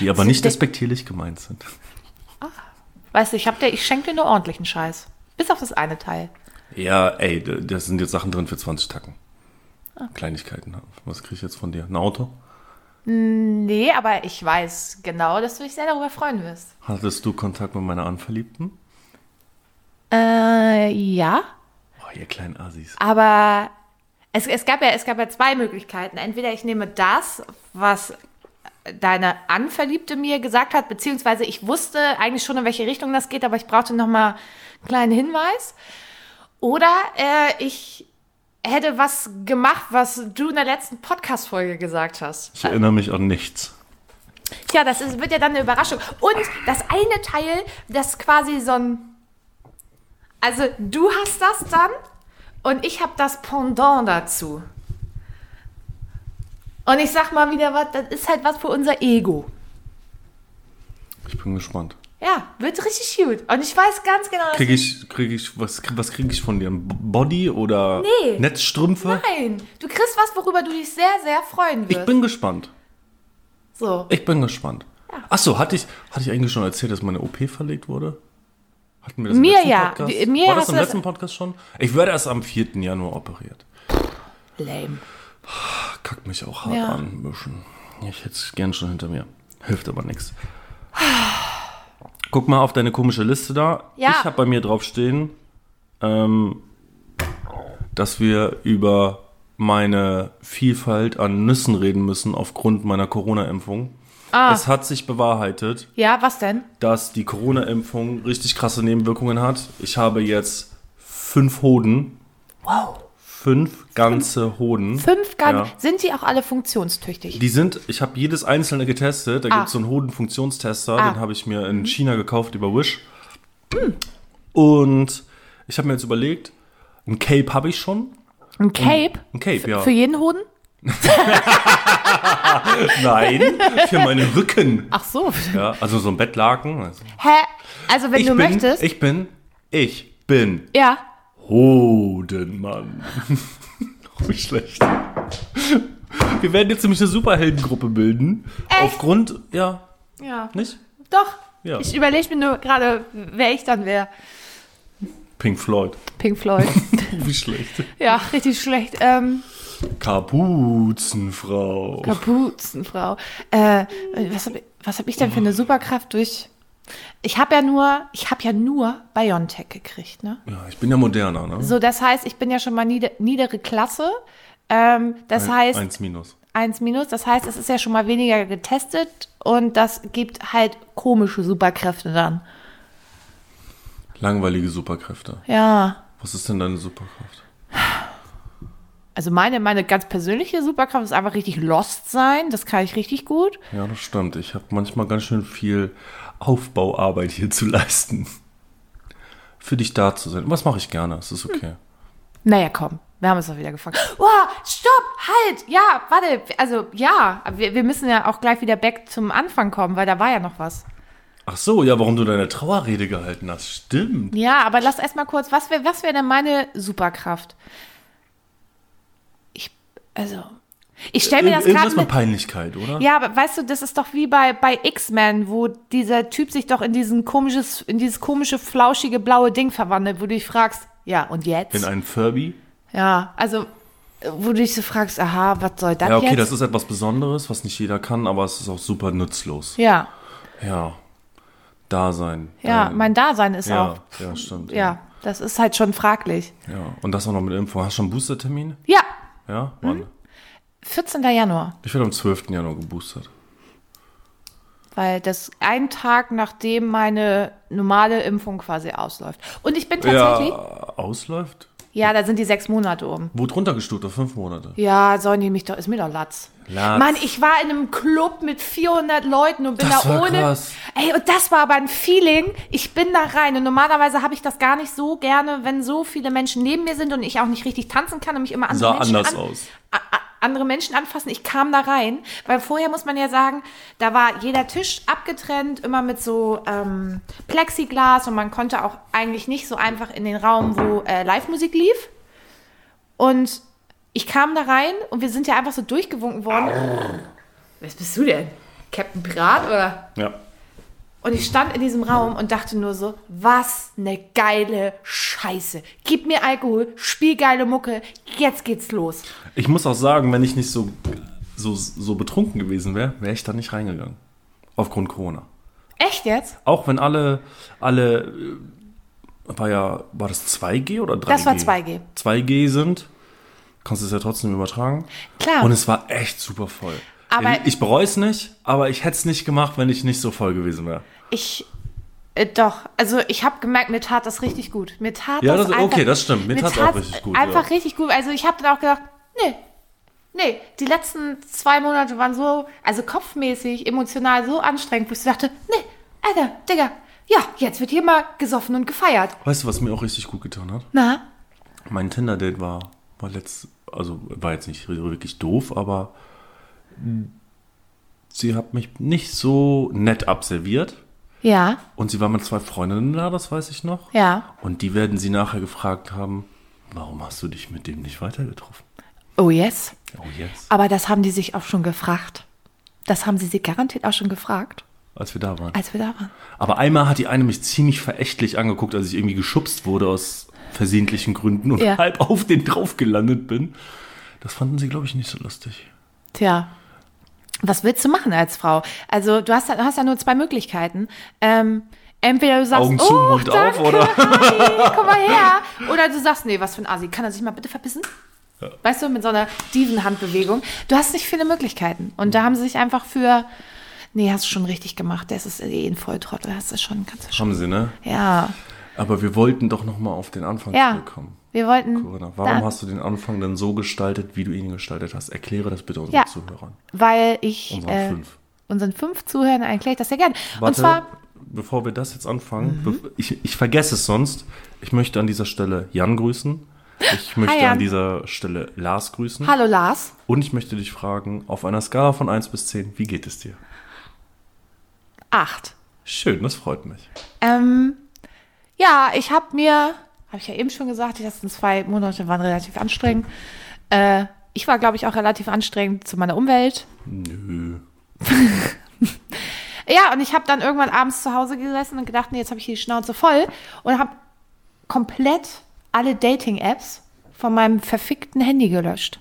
Speaker 2: Die aber
Speaker 1: Sind
Speaker 2: nicht despektierlich gemeint sind.
Speaker 1: Weißt du, ich, hab dir, ich schenke dir nur ordentlichen Scheiß. Bis auf das eine Teil.
Speaker 2: Ja, ey, da sind jetzt Sachen drin für 20 Tacken.
Speaker 1: Ah.
Speaker 2: Kleinigkeiten. Was kriege ich jetzt von dir? Ein Auto?
Speaker 1: Nee, aber ich weiß genau, dass du dich sehr darüber freuen wirst.
Speaker 2: Hattest du Kontakt mit meiner Anverliebten?
Speaker 1: Äh, ja.
Speaker 2: Oh, ihr kleinen Assis.
Speaker 1: Aber es, es, gab ja, es gab ja zwei Möglichkeiten. Entweder ich nehme das, was deine Anverliebte mir gesagt hat, beziehungsweise ich wusste eigentlich schon, in welche Richtung das geht, aber ich brauchte noch mal einen kleinen Hinweis. Oder äh, ich hätte was gemacht, was du in der letzten Podcast-Folge gesagt hast.
Speaker 2: Ich erinnere mich an nichts.
Speaker 1: Tja, das ist, wird ja dann eine Überraschung. Und das eine Teil, das quasi so ein. Also, du hast das dann und ich habe das Pendant dazu. Und ich sag mal wieder was, das ist halt was für unser Ego.
Speaker 2: Ich bin gespannt.
Speaker 1: Ja, wird richtig gut. Und ich weiß ganz genau, dass
Speaker 2: Kriege ich, krieg ich, was, was kriege ich von dir? Body oder
Speaker 1: Nee.
Speaker 2: Netzstrümpfe?
Speaker 1: Nein, du kriegst was, worüber du dich sehr, sehr freuen wirst.
Speaker 2: Ich bin gespannt.
Speaker 1: so.
Speaker 2: Ich bin gespannt. Ach so, hatte ich, hatte ich eigentlich schon erzählt, dass meine OP verlegt wurde? Hatten wir das
Speaker 1: Mir
Speaker 2: im letzten
Speaker 1: ja.
Speaker 2: Podcast?
Speaker 1: Mir
Speaker 2: War das
Speaker 1: hast
Speaker 2: im
Speaker 1: du das-
Speaker 2: letzten Podcast schon? Ich werde erst am 4. Januar operiert.
Speaker 1: Lame.
Speaker 2: Kackt mich auch hart
Speaker 1: Ja.
Speaker 2: an, ein bisschen. Ich hätte es gern schon hinter mir. Hilft aber nichts. Guck mal auf deine komische Liste da.
Speaker 1: Ja.
Speaker 2: Ich habe bei mir drauf stehen, ähm, dass wir über meine Vielfalt an Nüssen reden müssen aufgrund meiner Corona-Impfung.
Speaker 1: Ah.
Speaker 2: Es hat sich bewahrheitet,
Speaker 1: Ja, was denn?
Speaker 2: dass die Corona-Impfung richtig krasse Nebenwirkungen hat. Ich habe jetzt fünf Hoden.
Speaker 1: Wow.
Speaker 2: Fünf ganze Hoden.
Speaker 1: Fünf ganz.
Speaker 2: Ja.
Speaker 1: Sind die auch alle funktionstüchtig?
Speaker 2: Die sind, ich habe jedes einzelne getestet. Da
Speaker 1: Ah.
Speaker 2: gibt es so einen Hodenfunktionstester,
Speaker 1: Ah.
Speaker 2: den habe ich mir in China gekauft über Wish. Und ich habe mir jetzt überlegt, ein Cape habe ich schon.
Speaker 1: Ein Cape?
Speaker 2: Ein Cape, ja.
Speaker 1: Für jeden Hoden?
Speaker 2: Nein, für meinen Rücken.
Speaker 1: Ach so.
Speaker 2: Ja, also so ein Bettlaken. Also
Speaker 1: Hä? Also wenn
Speaker 2: ich
Speaker 1: du
Speaker 2: bin,
Speaker 1: möchtest.
Speaker 2: Ich bin, ich bin
Speaker 1: ja.
Speaker 2: Hodenmann. Wie schlecht. Wir werden jetzt nämlich eine Superheldengruppe bilden.
Speaker 1: Echt?
Speaker 2: Aufgrund, ja,
Speaker 1: Ja.
Speaker 2: nicht?
Speaker 1: Doch.
Speaker 2: Ja.
Speaker 1: Ich überlege mir nur gerade, wer ich dann wäre.
Speaker 2: Pink Floyd.
Speaker 1: Pink Floyd.
Speaker 2: Wie schlecht.
Speaker 1: ja, richtig schlecht. Ähm,
Speaker 2: Kapuzenfrau.
Speaker 1: Kapuzenfrau. Äh, was habe was hab ich denn für eine Superkraft durch. Ich habe ja nur, ich habe ja nur Biontech gekriegt, ne?
Speaker 2: ja, ich bin ja moderner, ne?
Speaker 1: So, das heißt, ich bin ja schon mal nieder, niedere Klasse. Ähm, das heißt,
Speaker 2: Eins minus.
Speaker 1: 1 minus, das heißt, es ist ja schon mal weniger getestet und das gibt halt komische Superkräfte dann.
Speaker 2: Langweilige Superkräfte.
Speaker 1: Ja.
Speaker 2: Was ist denn deine Superkraft?
Speaker 1: Also meine, meine ganz persönliche Superkraft ist einfach richtig lost sein. Das kann ich richtig gut.
Speaker 2: Ja, das stimmt. Ich habe manchmal ganz schön viel Aufbauarbeit hier zu leisten. Für dich da zu sein. Was mache ich gerne. Es ist okay.
Speaker 1: Naja, komm. Wir haben es doch wieder gefangen. Oh, stopp, halt. Ja, warte. Also, ja. Wir, wir müssen ja auch gleich wieder back zum Anfang kommen, weil da war ja noch was.
Speaker 2: Ach so, ja, warum du deine Trauerrede gehalten hast. Stimmt.
Speaker 1: Ja, aber lass erst mal kurz, was wäre was wär denn meine Superkraft? Ich, also, ich stelle mir das
Speaker 2: Irgendwas
Speaker 1: gerade
Speaker 2: mit
Speaker 1: mit.
Speaker 2: Peinlichkeit, oder?
Speaker 1: Ja, aber weißt du, das ist doch wie bei, bei X-Men, wo dieser Typ sich doch in diesen komisches, in dieses komische, flauschige, blaue Ding verwandelt, wo du dich fragst, ja, und jetzt?
Speaker 2: In einen Furby?
Speaker 1: ja, also, wo du dich so fragst, aha, was soll das
Speaker 2: Ja, okay,
Speaker 1: jetzt?
Speaker 2: das ist etwas Besonderes, was nicht jeder kann, aber es ist auch super nutzlos.
Speaker 1: ja,
Speaker 2: Ja. Dasein.
Speaker 1: ja,
Speaker 2: Ähm,
Speaker 1: mein Dasein ist
Speaker 2: ja,
Speaker 1: auch,
Speaker 2: ja, stimmt.
Speaker 1: ja, das ist halt schon fraglich.
Speaker 2: ja. Und das auch noch mit Info. Hast du schon einen Boostertermin?
Speaker 1: Ja,
Speaker 2: Ja? Wann?
Speaker 1: 14. Januar.
Speaker 2: Ich werde am 12. Januar geboostert.
Speaker 1: Weil das ein Tag, nachdem meine normale Impfung quasi ausläuft. Und ich bin tatsächlich,
Speaker 2: Ja, ausläuft?
Speaker 1: ja, da sind die sechs Monate um.
Speaker 2: Wurde runtergestuft auf fünf Monate.
Speaker 1: Ja, sollen die mich doch, ist mir doch Latz.
Speaker 2: Latz.
Speaker 1: Mann, ich war in einem Club mit 400 Leuten und bin
Speaker 2: Das
Speaker 1: da
Speaker 2: war
Speaker 1: ohne.
Speaker 2: krass.
Speaker 1: Ey, und das war aber ein Feeling. Ich bin da rein und normalerweise habe ich das gar nicht so gerne, wenn so viele Menschen neben mir sind und ich auch nicht richtig tanzen kann und mich immer andere
Speaker 2: Sah
Speaker 1: Menschen
Speaker 2: anders
Speaker 1: an,
Speaker 2: aus.
Speaker 1: Andere Menschen anfassen. Ich kam da rein, weil vorher muss man ja sagen, da war jeder Tisch abgetrennt, immer mit so ähm, Plexiglas und man konnte auch eigentlich nicht so einfach in den Raum, wo äh, Live-Musik lief. Und ich kam da rein und wir sind ja einfach so durchgewunken worden. Was bist du denn? Captain Pirat oder?
Speaker 2: Ja.
Speaker 1: Und ich stand in diesem Raum und dachte nur so, was eine geile Scheiße. Gib mir Alkohol, spiel geile Mucke, jetzt geht's los.
Speaker 2: Ich muss auch sagen, wenn ich nicht so, so, so betrunken gewesen wäre, wäre ich da nicht reingegangen. Aufgrund Corona.
Speaker 1: Echt jetzt?
Speaker 2: Auch wenn alle, alle, war ja, war das 2G oder 3G?
Speaker 1: Das war 2G.
Speaker 2: 2G sind, kannst du es ja trotzdem übertragen.
Speaker 1: Klar.
Speaker 2: Und es war echt super voll.
Speaker 1: Aber-
Speaker 2: ich ich bereue es nicht, aber ich hätte es nicht gemacht, wenn ich nicht so voll gewesen wäre.
Speaker 1: Ich, äh, doch, also ich habe gemerkt, mir tat das richtig gut. Mir tat
Speaker 2: Ja,
Speaker 1: das
Speaker 2: das-
Speaker 1: einfach,
Speaker 2: okay, das stimmt. Mir tat's auch richtig gut,
Speaker 1: Einfach
Speaker 2: ja.
Speaker 1: richtig gut. Also ich habe dann auch gedacht, nee, nee, die letzten zwei Monate waren so, also kopfmäßig, emotional so anstrengend, wo ich dachte, nee, Alter, Digga, ja, jetzt wird hier mal gesoffen und gefeiert.
Speaker 2: Weißt du, was mir auch richtig gut getan hat?
Speaker 1: Na,
Speaker 2: Mein Tinder-Date war, war letzt, also war jetzt nicht wirklich doof, aber sie hat mich nicht so nett absolviert.
Speaker 1: Ja,
Speaker 2: Und sie war mit zwei Freundinnen da, das weiß ich noch.
Speaker 1: ja.
Speaker 2: Und die werden sie nachher gefragt haben, warum hast du dich mit dem nicht weitergetroffen?
Speaker 1: Oh yes.
Speaker 2: Oh, yes.
Speaker 1: Aber das haben die sich auch schon gefragt. Das haben sie sich garantiert auch schon gefragt,
Speaker 2: Als wir da waren.
Speaker 1: als wir da waren.
Speaker 2: Aber einmal hat die eine mich ziemlich verächtlich angeguckt, als ich irgendwie geschubst wurde aus versehentlichen Gründen und
Speaker 1: Ja.
Speaker 2: halb auf den drauf gelandet bin. Das fanden sie, glaube ich, nicht so lustig.
Speaker 1: Tja. Was willst du machen als Frau? Also, du hast, ja- du hast ja nur zwei Möglichkeiten. Ähm, entweder du sagst,
Speaker 2: Augen zu,
Speaker 1: oh,
Speaker 2: Mund auf,
Speaker 1: danke,
Speaker 2: oder?
Speaker 1: Hi, komm mal her. Oder du sagst, nee, was für ein Asi. Kann er sich mal bitte verbissen? Weißt du, mit so einer Dievenhandbewegung. Du hast nicht viele Möglichkeiten. Und da haben sie sich einfach für, nee, hast du schon richtig gemacht. Das ist eh ein Volltrottel. Hast du schon, kannst du schon.
Speaker 2: Haben sie, ne?
Speaker 1: Ja,
Speaker 2: Aber wir wollten doch noch mal auf den Anfang
Speaker 1: ja.
Speaker 2: zurückkommen.
Speaker 1: Wir wollten.
Speaker 2: Corinna, warum hast du den Anfang denn so gestaltet, wie du ihn gestaltet hast? Erkläre das bitte unseren
Speaker 1: Ja.
Speaker 2: Zuhörern.
Speaker 1: Weil ich
Speaker 2: Unseren
Speaker 1: äh,
Speaker 2: fünf.
Speaker 1: unseren fünf Zuhörern erkläre ich das sehr gerne. Und
Speaker 2: Warte,
Speaker 1: zwar, Mhm.
Speaker 2: bevor wir das jetzt anfangen, bef- ich, ich vergesse es sonst. Ich möchte an dieser Stelle Jan grüßen. Ich möchte
Speaker 1: Jan.
Speaker 2: an dieser Stelle Lars grüßen.
Speaker 1: hallo Lars.
Speaker 2: Und ich möchte dich fragen, auf einer Skala von 1 bis 10, wie geht es dir?
Speaker 1: Acht.
Speaker 2: Schön, das freut mich.
Speaker 1: Ähm, ja, ich habe mir, habe ich ja eben schon gesagt, die letzten zwei Monate waren relativ anstrengend. Äh, ich war, glaube ich, auch relativ anstrengend zu meiner Umwelt.
Speaker 2: Nö.
Speaker 1: Ja, und ich habe dann irgendwann abends zu Hause gesessen und gedacht, nee, jetzt habe ich die Schnauze voll und habe komplett alle Dating-Apps von meinem verfickten Handy gelöscht.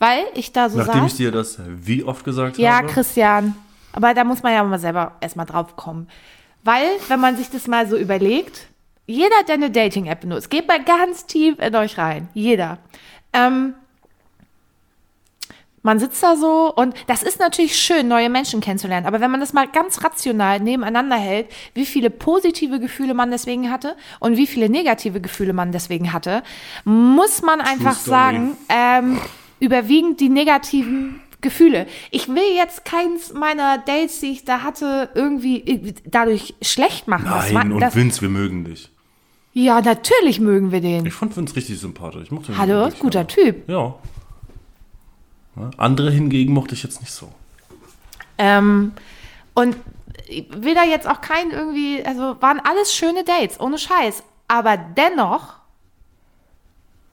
Speaker 1: Weil ich da so
Speaker 2: Nachdem ich
Speaker 1: saß.
Speaker 2: dir das wie oft gesagt
Speaker 1: Ja,
Speaker 2: habe?
Speaker 1: Christian. Aber da muss man ja mal selber erstmal drauf kommen. Weil, wenn man sich das mal so überlegt, jeder, der eine Dating-App benutzt, geht mal ganz tief in euch rein. Jeder. Ähm, man sitzt da so und das ist natürlich schön, neue Menschen kennenzulernen. Aber wenn man das mal ganz rational nebeneinander hält, wie viele positive Gefühle man deswegen hatte und wie viele negative Gefühle man deswegen hatte, muss man einfach sagen, ähm, überwiegend die negativen Gefühle. Ich will jetzt keins meiner Dates, die ich da hatte, irgendwie dadurch schlecht machen. Das
Speaker 2: Nein,
Speaker 1: war-
Speaker 2: und
Speaker 1: das,
Speaker 2: Vince, wir mögen dich.
Speaker 1: Ja, natürlich mögen wir den.
Speaker 2: Ich fand Vince richtig sympathisch. Ich mochte ihn
Speaker 1: Hallo,
Speaker 2: wirklich
Speaker 1: guter
Speaker 2: gerne.
Speaker 1: Typ.
Speaker 2: Ja. Ja, Andere hingegen mochte ich jetzt nicht so.
Speaker 1: Ähm, Und ich will da jetzt auch keinen irgendwie, also waren alles schöne Dates, ohne Scheiß. Aber dennoch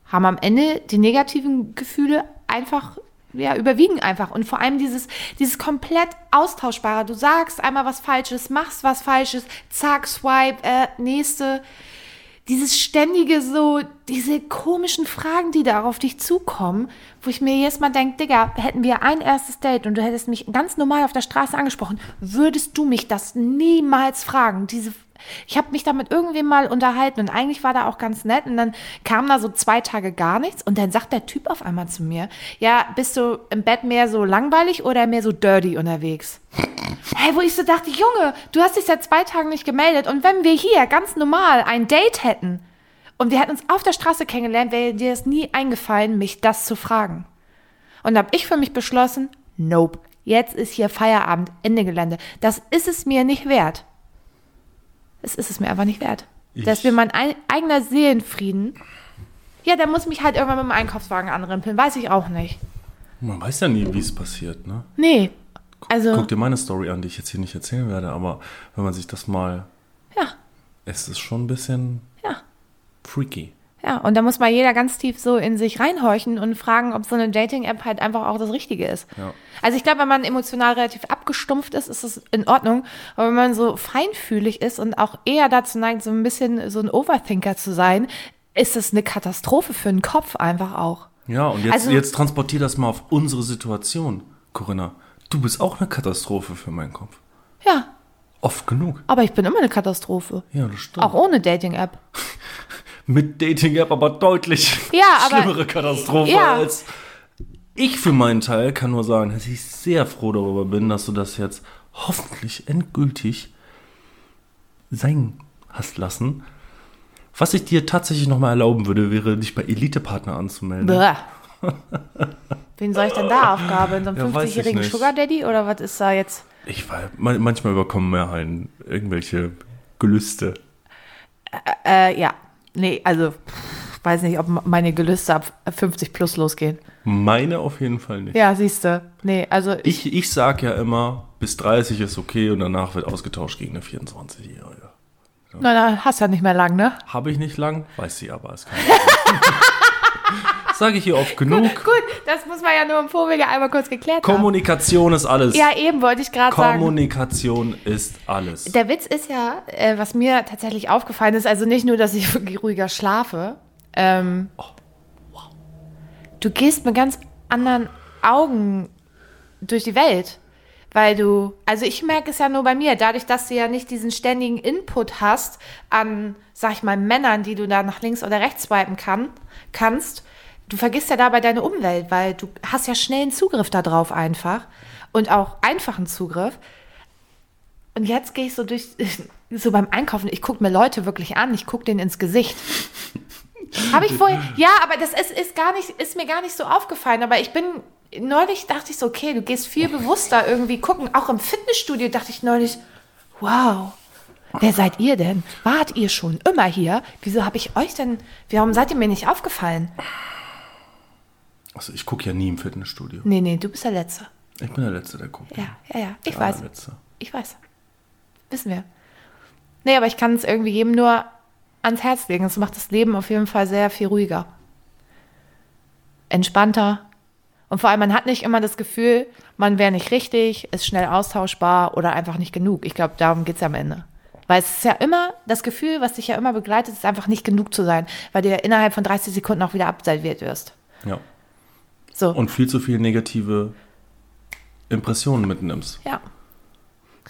Speaker 1: haben am Ende die negativen Gefühle einfach, ja, überwiegen einfach. Und vor allem dieses, dieses komplett austauschbare. Du sagst einmal was Falsches, machst was Falsches, zack, swipe, äh, nächste. Dieses ständige so, diese komischen Fragen, die da auf dich zukommen, wo ich mir jedes Mal denke, Digga, hätten wir ein erstes Date und du hättest mich ganz normal auf der Straße angesprochen, würdest du mich das niemals fragen. Diese ich habe mich da mit irgendwem mal unterhalten und eigentlich war da auch ganz nett und dann kam da so zwei Tage gar nichts und dann sagt der Typ auf einmal zu mir, ja, bist du im Bett mehr so langweilig oder mehr so dirty unterwegs? Hey, wo ich so dachte, Junge, du hast dich seit zwei Tagen nicht gemeldet und wenn wir hier ganz normal ein Date hätten und wir hätten uns auf der Straße kennengelernt, wäre dir es nie eingefallen, mich das zu fragen. Und habe ich für mich beschlossen, nope, jetzt ist hier Feierabend, Ende Gelände. Das ist es mir nicht wert. Es ist es mir einfach nicht wert.
Speaker 2: Ich-
Speaker 1: Das ist mir mein ein, eigener Seelenfrieden. Ja, der muss mich halt irgendwann mit dem Einkaufswagen anrempeln, weiß ich auch nicht.
Speaker 2: Man weiß ja nie, wie es passiert, ne?
Speaker 1: Nee. Also,
Speaker 2: Guck dir meine Story an, die ich jetzt hier nicht erzählen werde, aber wenn man sich das mal.
Speaker 1: ja,
Speaker 2: Es ist schon ein bisschen
Speaker 1: ja.
Speaker 2: freaky.
Speaker 1: Ja, und da muss mal jeder ganz tief so in sich reinhorchen und fragen, ob so eine Dating-App halt einfach auch das Richtige ist.
Speaker 2: Ja.
Speaker 1: Also ich glaube, wenn man emotional relativ abgestumpft ist, ist das in Ordnung. Aber wenn man so feinfühlig ist und auch eher dazu neigt, so ein bisschen so ein Overthinker zu sein, ist das eine Katastrophe für den Kopf einfach auch.
Speaker 2: Ja, und jetzt,
Speaker 1: Also-
Speaker 2: jetzt transportier das mal auf unsere Situation, Corinna. Du bist auch eine Katastrophe für meinen Kopf.
Speaker 1: Ja,
Speaker 2: Oft genug.
Speaker 1: aber ich bin immer eine Katastrophe.
Speaker 2: Ja, das stimmt.
Speaker 1: Auch ohne Dating-App.
Speaker 2: Mit Dating-App aber deutlich
Speaker 1: Ja, aber-
Speaker 2: schlimmere Katastrophe
Speaker 1: Ja.
Speaker 2: als. Ich für meinen Teil kann nur sagen, dass ich sehr froh darüber bin, dass du das jetzt hoffentlich endgültig sein hast lassen. Was ich dir tatsächlich nochmal erlauben würde, wäre, dich bei Elite-Partner anzumelden.
Speaker 1: Bäh. Wen soll ich denn da aufgaben? So einen
Speaker 2: Ja, weiß ich
Speaker 1: 50-jährigen
Speaker 2: nicht.
Speaker 1: Sugar Daddy oder was ist da jetzt?
Speaker 2: Ich weiß, man- manchmal überkommen mir halt irgendwelche Gelüste.
Speaker 1: Äh, ja. Nee, also, weiß nicht, ob meine Gelüste ab 50 plus losgehen.
Speaker 2: Meine auf jeden Fall nicht.
Speaker 1: Ja, siehst du. Nee, also ich,
Speaker 2: Ich, ich sag ja immer, bis 30 ist okay und danach wird ausgetauscht gegen eine 24-Jährige.
Speaker 1: na, na, hast ja nicht mehr lang, ne?
Speaker 2: Habe ich nicht lang, weiß sie aber. Ist kein Sage ich hier oft genug.
Speaker 1: Gut, das muss man ja nur im Vorwege einmal kurz geklärt haben.
Speaker 2: Kommunikation ist alles.
Speaker 1: Ja, eben wollte ich gerade sagen.
Speaker 2: Kommunikation ist alles.
Speaker 1: Der Witz ist ja, äh, was mir tatsächlich aufgefallen ist, also nicht nur, dass ich wirklich ruhiger schlafe, ähm, du gehst mit ganz anderen Augen durch die Welt. Weil du, also ich merke es ja nur bei mir, dadurch, dass du ja nicht diesen ständigen Input hast an, sag ich mal, Männern, die du da nach links oder rechts swipen kann, kannst, du vergisst ja dabei deine Umwelt, weil du hast ja schnellen Zugriff darauf einfach und auch einfachen Zugriff. Und jetzt gehe ich so durch, so beim Einkaufen, ich gucke mir Leute wirklich an, ich gucke denen ins Gesicht. Habe ich vorher, ja, aber das ist, ist, gar nicht, ist mir gar nicht so aufgefallen, aber ich bin, neulich dachte ich so, okay, du gehst viel bewusster irgendwie gucken, auch im Fitnessstudio dachte ich neulich, wow, wer seid ihr denn? Wart ihr schon immer hier? Wieso habe ich euch denn, warum seid ihr mir nicht aufgefallen?
Speaker 2: Also ich gucke ja nie im Fitnessstudio.
Speaker 1: Nee, nee, du bist der Letzte.
Speaker 2: Ich bin der Letzte, der guckt.
Speaker 1: Ja, ja, ja, ich
Speaker 2: Der
Speaker 1: weiß.
Speaker 2: allerletzte.
Speaker 1: Ich weiß. Wissen wir. Nee, aber ich kann es irgendwie jedem nur ans Herz legen. Es macht das Leben auf jeden Fall sehr viel ruhiger. Entspannter. Und vor allem, man hat nicht immer das Gefühl, man wäre nicht richtig, ist schnell austauschbar oder einfach nicht genug. Ich glaube, darum geht es ja am Ende. Weil es ist ja immer, das Gefühl, was dich ja immer begleitet, ist einfach nicht genug zu sein, weil du ja innerhalb von 30 Sekunden auch wieder absolviert wirst.
Speaker 2: Ja.
Speaker 1: So.
Speaker 2: Und viel zu viel negative Impressionen mitnimmst.
Speaker 1: Ja.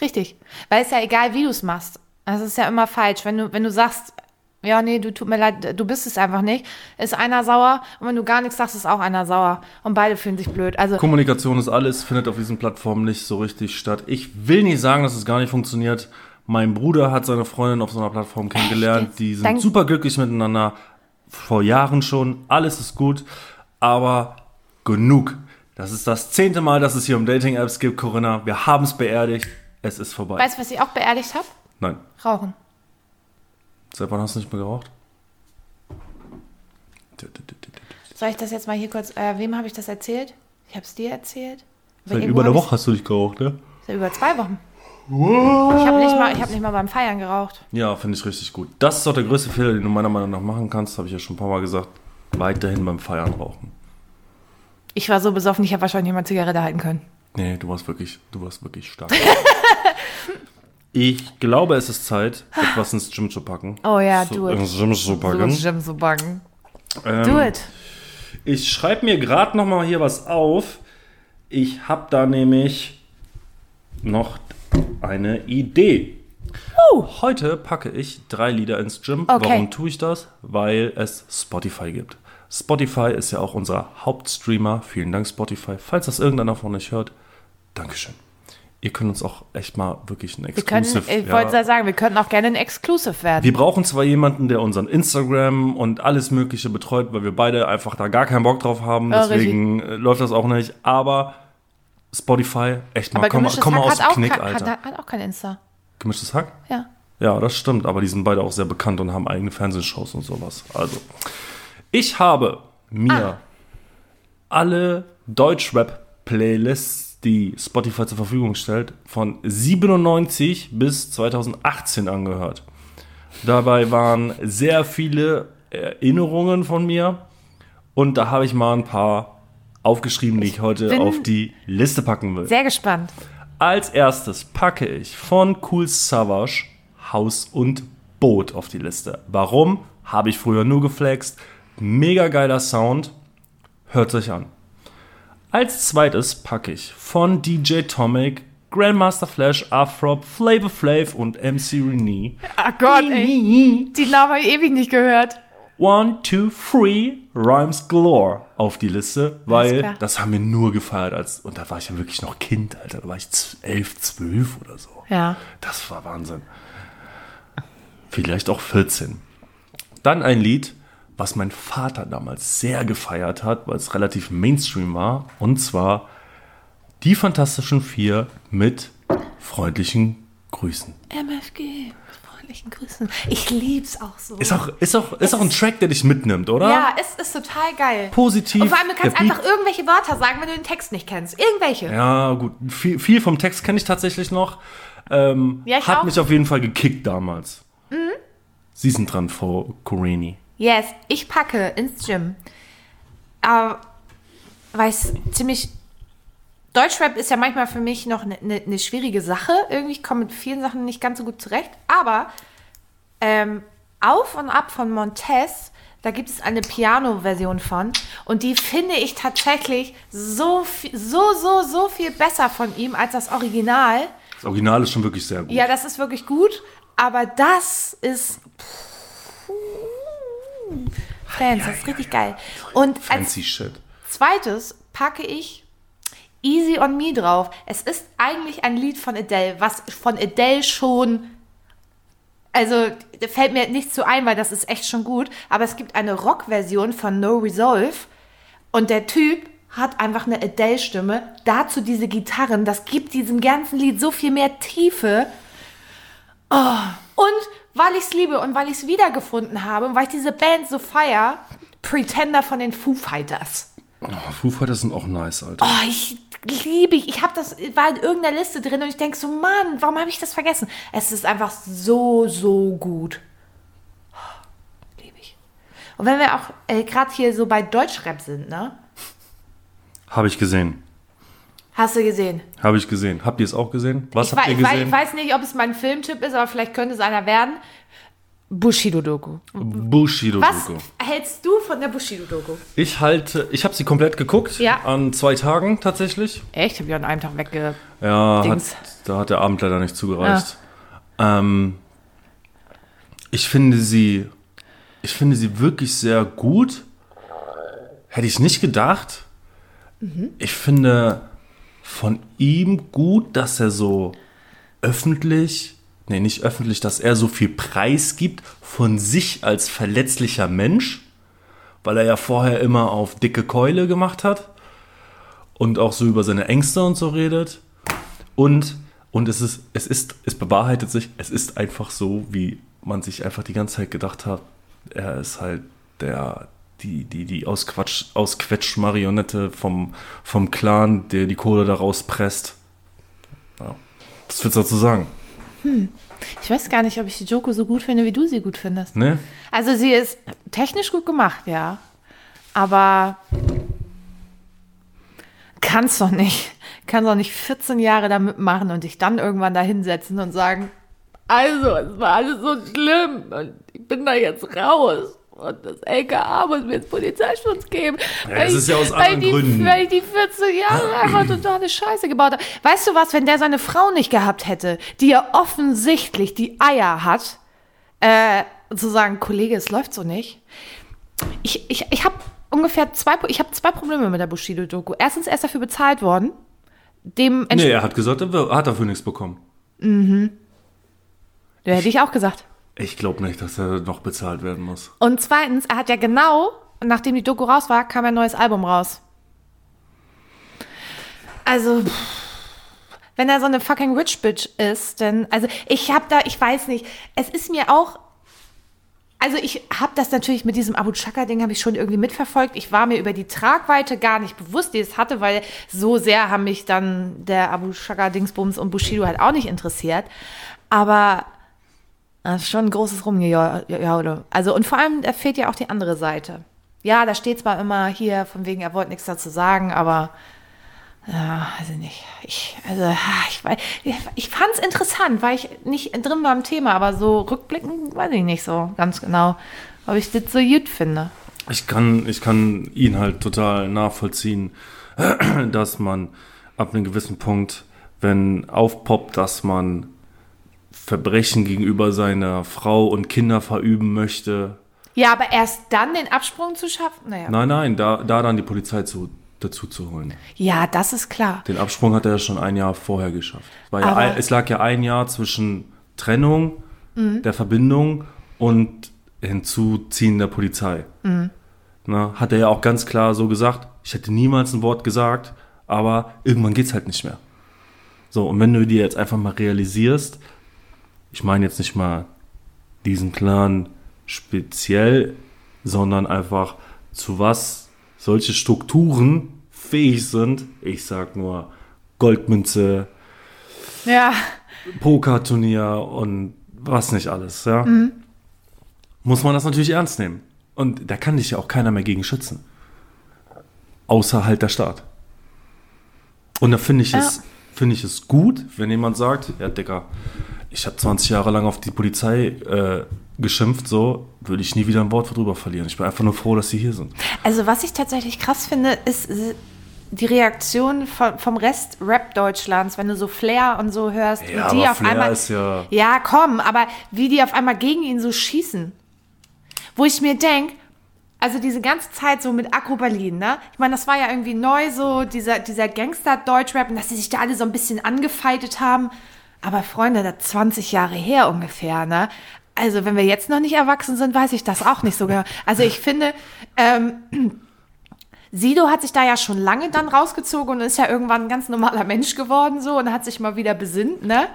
Speaker 1: Richtig. Weil es ja egal, wie du es machst. Also es ist ja immer falsch. Wenn du, wenn du sagst, ja, nee, du tut mir leid, du bist es einfach nicht, ist einer sauer. Und wenn du gar nichts sagst, ist auch einer sauer. Und beide fühlen sich blöd. Also,
Speaker 2: Kommunikation ist alles, findet auf diesen Plattformen nicht so richtig statt. Ich will nicht sagen, dass es gar nicht funktioniert. Mein Bruder hat seine Freundin auf so einer Plattform kennengelernt. Die sind
Speaker 1: Dank-
Speaker 2: super glücklich miteinander. Vor Jahren schon. Alles ist gut. Aber genug. Das ist das zehnte Mal, dass es hier um Dating-Apps geht, Corinna. Wir haben es beerdigt. Es ist vorbei.
Speaker 1: weißt du, was ich auch beerdigt habe?
Speaker 2: Nein.
Speaker 1: Rauchen.
Speaker 2: Seit wann hast du nicht mehr geraucht?
Speaker 1: Soll ich das jetzt mal hier kurz, äh, wem habe ich das erzählt? Ich habe es dir erzählt. Aber
Speaker 2: Seit über einer Woche hast du dich geraucht, ne?
Speaker 1: Seit über zwei Wochen. Ich habe nicht, mal- ich hab nicht mal beim Feiern geraucht.
Speaker 2: Ja, finde ich richtig gut. Das ist doch der größte Fehler, den du meiner Meinung nach machen kannst, habe ich ja schon ein paar Mal gesagt. Weiterhin beim Feiern rauchen.
Speaker 1: Ich war so besoffen, ich habe wahrscheinlich nicht mal Zigarette halten können.
Speaker 2: Nee, du warst wirklich, du warst wirklich stark. ich glaube, es ist Zeit, etwas ins Gym zu packen.
Speaker 1: Oh ja,
Speaker 2: so,
Speaker 1: do it.
Speaker 2: Ins Gym zu packen.
Speaker 1: So Gym so buggen.
Speaker 2: Ähm,
Speaker 1: Do it.
Speaker 2: Ich schreibe mir gerade noch mal hier was auf. Ich habe da nämlich noch eine Idee. Heute packe ich drei Lieder ins Gym.
Speaker 1: Okay.
Speaker 2: Warum tue ich das? Weil es Spotify gibt. Spotify ist ja auch unser Hauptstreamer. Vielen Dank, Spotify. Falls das irgendeiner von euch hört, Dankeschön. Ihr könnt uns auch echt mal wirklich ein
Speaker 1: Wir können,
Speaker 2: Exclusive...
Speaker 1: ich
Speaker 2: ja.
Speaker 1: wollte ja sagen, wir könnten auch gerne ein Exclusive werden.
Speaker 2: Wir brauchen zwar jemanden, der unseren Instagram und alles Mögliche betreut, weil wir beide einfach da gar keinen Bock drauf haben.
Speaker 1: Ja,
Speaker 2: Deswegen äh, läuft das auch nicht. Aber Spotify, echt mal,
Speaker 1: aber
Speaker 2: komm, komm mal aus dem Knick,
Speaker 1: kein,
Speaker 2: Alter.
Speaker 1: hat, hat auch kein Insta.
Speaker 2: Gemischtes Hack?
Speaker 1: Ja.
Speaker 2: Ja, das stimmt. Aber die sind beide auch sehr bekannt und haben eigene Fernsehshows und sowas. Also, ich habe mir alle Deutschrap-Playlists, die Spotify zur Verfügung stellt, von 97 bis 2018 angehört. Dabei waren sehr viele Erinnerungen von mir und da habe ich mal ein paar aufgeschrieben, die ich heute auf die Liste packen will.
Speaker 1: Sehr gespannt.
Speaker 2: Als erstes packe ich von Cool Savage Haus und Boot auf die Liste. Warum? Habe ich früher nur geflext. Mega geiler Sound. Hört euch an. Als zweites packe ich von DJ Tomic, Grandmaster Flash, Afrop, Flavor Flav und MC Renee.
Speaker 1: Ach Gott, ey. Die Namen habe ich ewig nicht gehört.
Speaker 2: One, two, three, Rhymes Galore auf die Liste, weil das haben wir nur gefeiert als, und da war ich ja wirklich noch Kind, Alter, da war ich elf, zwölf oder so.
Speaker 1: Ja.
Speaker 2: Das war Wahnsinn. Vielleicht auch 14. Dann ein Lied, was mein Vater damals sehr gefeiert hat, weil es relativ Mainstream war, und zwar die Fantastischen Vier mit freundlichen Grüßen.
Speaker 1: MFG. Grüßen. Ich lieb's auch so.
Speaker 2: Ist auch, ist auch, ist auch ein Track, der dich mitnimmt, oder?
Speaker 1: ja, es ist total geil.
Speaker 2: Positiv.
Speaker 1: Und vor allem, du kannst einfach irgendwelche Wörter sagen, wenn du den Text nicht kennst. Irgendwelche.
Speaker 2: Ja, gut. Viel, viel vom Text kenne ich tatsächlich noch. Ähm,
Speaker 1: Ja, ich
Speaker 2: hat
Speaker 1: auch.
Speaker 2: mich auf jeden Fall gekickt damals. Sie sind dran, Frau Koreni.
Speaker 1: Yes, ich packe ins Gym. Aber weil es ziemlich. Deutschrap ist ja manchmal für mich noch eine ne, ne schwierige Sache. Irgendwie ich komme mit vielen Sachen nicht ganz so gut zurecht. Aber ähm, Auf und Ab von Montez, da gibt es eine Piano-Version von. Und die finde ich tatsächlich so, viel- so, so, so viel besser von ihm als das Original.
Speaker 2: Das Original ist schon wirklich sehr gut.
Speaker 1: Ja, das ist wirklich gut. Aber das ist. Fans, das ist richtig geil. Und als
Speaker 2: Fancy Shit.
Speaker 1: zweites packe ich Easy on Me drauf. Es ist eigentlich ein Lied von Adele, was von Adele schon. Also, fällt mir nicht zu ein, weil das ist echt schon gut. Aber es gibt eine Rock-Version von No Resolve. Und der Typ hat einfach eine Adele-Stimme. Dazu diese Gitarren. Das gibt diesem ganzen Lied so viel mehr Tiefe. Oh. Und weil ich es liebe und weil ich es wiedergefunden habe und weil ich diese Band so feier, Pretender von den Foo Fighters.
Speaker 2: Oh, Foo Fighters sind auch nice, Alter.
Speaker 1: Oh, ich liebe ich. Ich habe das, war in irgendeiner Liste drin und ich denke so, Mann, warum habe ich das vergessen? Es ist einfach so, so gut. Oh, liebe ich. Und wenn wir auch äh, gerade hier so bei Deutschrap sind, ne?
Speaker 2: Habe ich gesehen.
Speaker 1: Hast du gesehen?
Speaker 2: Habe ich gesehen. Habt ihr es auch gesehen? Was
Speaker 1: Ich,
Speaker 2: habt ihr
Speaker 1: ich,
Speaker 2: gesehen?
Speaker 1: ich weiß nicht, ob es mein Filmtipp ist, aber vielleicht könnte es einer werden. Bushido-Doku.
Speaker 2: Bushido
Speaker 1: Was hältst du von der Bushido-Doku?
Speaker 2: Ich halte, ich habe sie komplett geguckt.
Speaker 1: Ja.
Speaker 2: An zwei Tagen tatsächlich.
Speaker 1: Echt? Ich habe ja an einem Tag wegge...
Speaker 2: Ja, hat, da hat der Abend leider nicht zugereicht. Ähm, ich finde sie, ich finde sie wirklich sehr gut. Hätte ich nicht gedacht. Ich finde von ihm gut, dass er so öffentlich, nee, nicht öffentlich, dass er so viel Preis gibt von sich als verletzlicher Mensch, weil er ja vorher immer auf dicke Keule gemacht hat und auch so über seine Ängste und so redet. Und, und es ist, es ist, es bewahrheitet sich, es ist einfach so, wie man sich einfach die ganze Zeit gedacht hat. Er ist halt der, die, die, die Ausquatsch, Ausquetsch-Marionette vom, vom Clan, der die Kohle da rauspresst. Ja. Was willst du dazu sagen?
Speaker 1: Ich weiß gar nicht, ob ich die Joko so gut finde, wie du sie gut findest.
Speaker 2: Ne?
Speaker 1: Also sie ist technisch gut gemacht, ja. Aber kannst doch nicht, kannst doch nicht 14 Jahre damit machen und dich dann irgendwann da hinsetzen und sagen, also, es war alles so schlimm und ich bin da jetzt raus. Und das LKA muss mir jetzt Polizeischutz geben.
Speaker 2: Ja,
Speaker 1: weil
Speaker 2: das ist
Speaker 1: ich-
Speaker 2: ja aus anderen
Speaker 1: die,
Speaker 2: Gründen.
Speaker 1: Weil ich die 14 Jahre einfach totale Scheiße gebaut habe. Weißt du was, wenn der seine Frau nicht gehabt hätte, die ja offensichtlich die Eier hat, äh, zu sagen, Kollege, es läuft so nicht. Ich, ich, ich habe ungefähr zwei, ich habe zwei Probleme mit der Bushido-Doku. Erstens, er ist dafür bezahlt worden. Dem
Speaker 2: Nee, er hat gesagt, er hat dafür nichts bekommen.
Speaker 1: Da hätte ich auch gesagt.
Speaker 2: Ich glaube nicht, dass er noch bezahlt werden muss.
Speaker 1: Und zweitens, er hat ja genau, nachdem die Doku raus war, kam ein neues Album raus. Also, wenn er so eine fucking Rich Bitch ist, dann, also ich habe da, ich weiß nicht, es ist mir auch, also ich habe das natürlich mit diesem Abu Chaka-Ding habe ich schon irgendwie mitverfolgt. Ich war mir über die Tragweite gar nicht bewusst, die es hatte, weil so sehr haben mich dann der Abu Chaka-Dingsbums und Bushido halt auch nicht interessiert. Aber das ist schon ein großes Rumgejaule. Also, und vor allem, da fehlt ja auch die andere Seite. Ja, da steht zwar immer hier, von wegen, er wollte nichts dazu sagen, aber ja, also nicht. Ich, also, ich, ich, ich fand es interessant, weil ich nicht drin war im Thema, aber so rückblickend weiß ich nicht so ganz genau, ob ich das so gut finde.
Speaker 2: Ich kann, ich kann ihn halt total nachvollziehen, dass man ab einem gewissen Punkt, wenn aufpoppt, dass man Verbrechen gegenüber seiner Frau und Kinder verüben möchte.
Speaker 1: Ja, aber erst dann den Absprung zu schaffen, naja.
Speaker 2: Nein, nein, da, da dann die Polizei zu, dazu zu holen.
Speaker 1: Ja, das ist klar.
Speaker 2: Den Absprung hat er ja schon ein Jahr vorher geschafft. Weil ja ein, es lag ja ein Jahr zwischen Trennung der Verbindung und Hinzuziehen der Polizei. Na, hat er ja auch ganz klar so gesagt, ich hätte niemals ein Wort gesagt, aber irgendwann geht's halt nicht mehr. So, und wenn du dir jetzt einfach mal realisierst, ich meine jetzt nicht mal diesen Clan speziell, sondern einfach zu was solche Strukturen fähig sind. Ich sag nur Goldmünze,
Speaker 1: Ja,
Speaker 2: Pokerturnier und was nicht alles, ja. Muss man das natürlich ernst nehmen. Und da kann dich ja auch keiner mehr gegen schützen. Außer halt der Staat. Und da finde ich, es, finde ich es gut, wenn jemand sagt, ja, Dicker, ich habe 20 Jahre lang auf die Polizei äh, geschimpft, so würde ich nie wieder ein Wort drüber verlieren. Ich bin einfach nur froh, dass sie hier sind.
Speaker 1: Also was ich tatsächlich krass finde, ist äh, die Reaktion vom, Rest Rap Deutschlands, wenn du so Flair und so hörst,
Speaker 2: Ja,
Speaker 1: wie die auf
Speaker 2: Flair
Speaker 1: einmal
Speaker 2: ja-
Speaker 1: ja komm, aber wie die auf einmal gegen ihn so schießen, wo ich mir denk, also diese ganze Zeit so mit Akro Berlin, ne? Ich meine, das war ja irgendwie neu so dieser dieser Gangster Deutschrap und dass sie sich da alle so ein bisschen angefeindet haben, aber Freunde, das 20 Jahre her ungefähr, ne? Also wenn wir jetzt noch nicht erwachsen sind, weiß ich das auch nicht so genau. Also ich finde, ähm, Sido hat sich da ja schon lange dann rausgezogen und ist ja irgendwann ein ganz normaler Mensch geworden so und hat sich mal wieder besinnt, ne?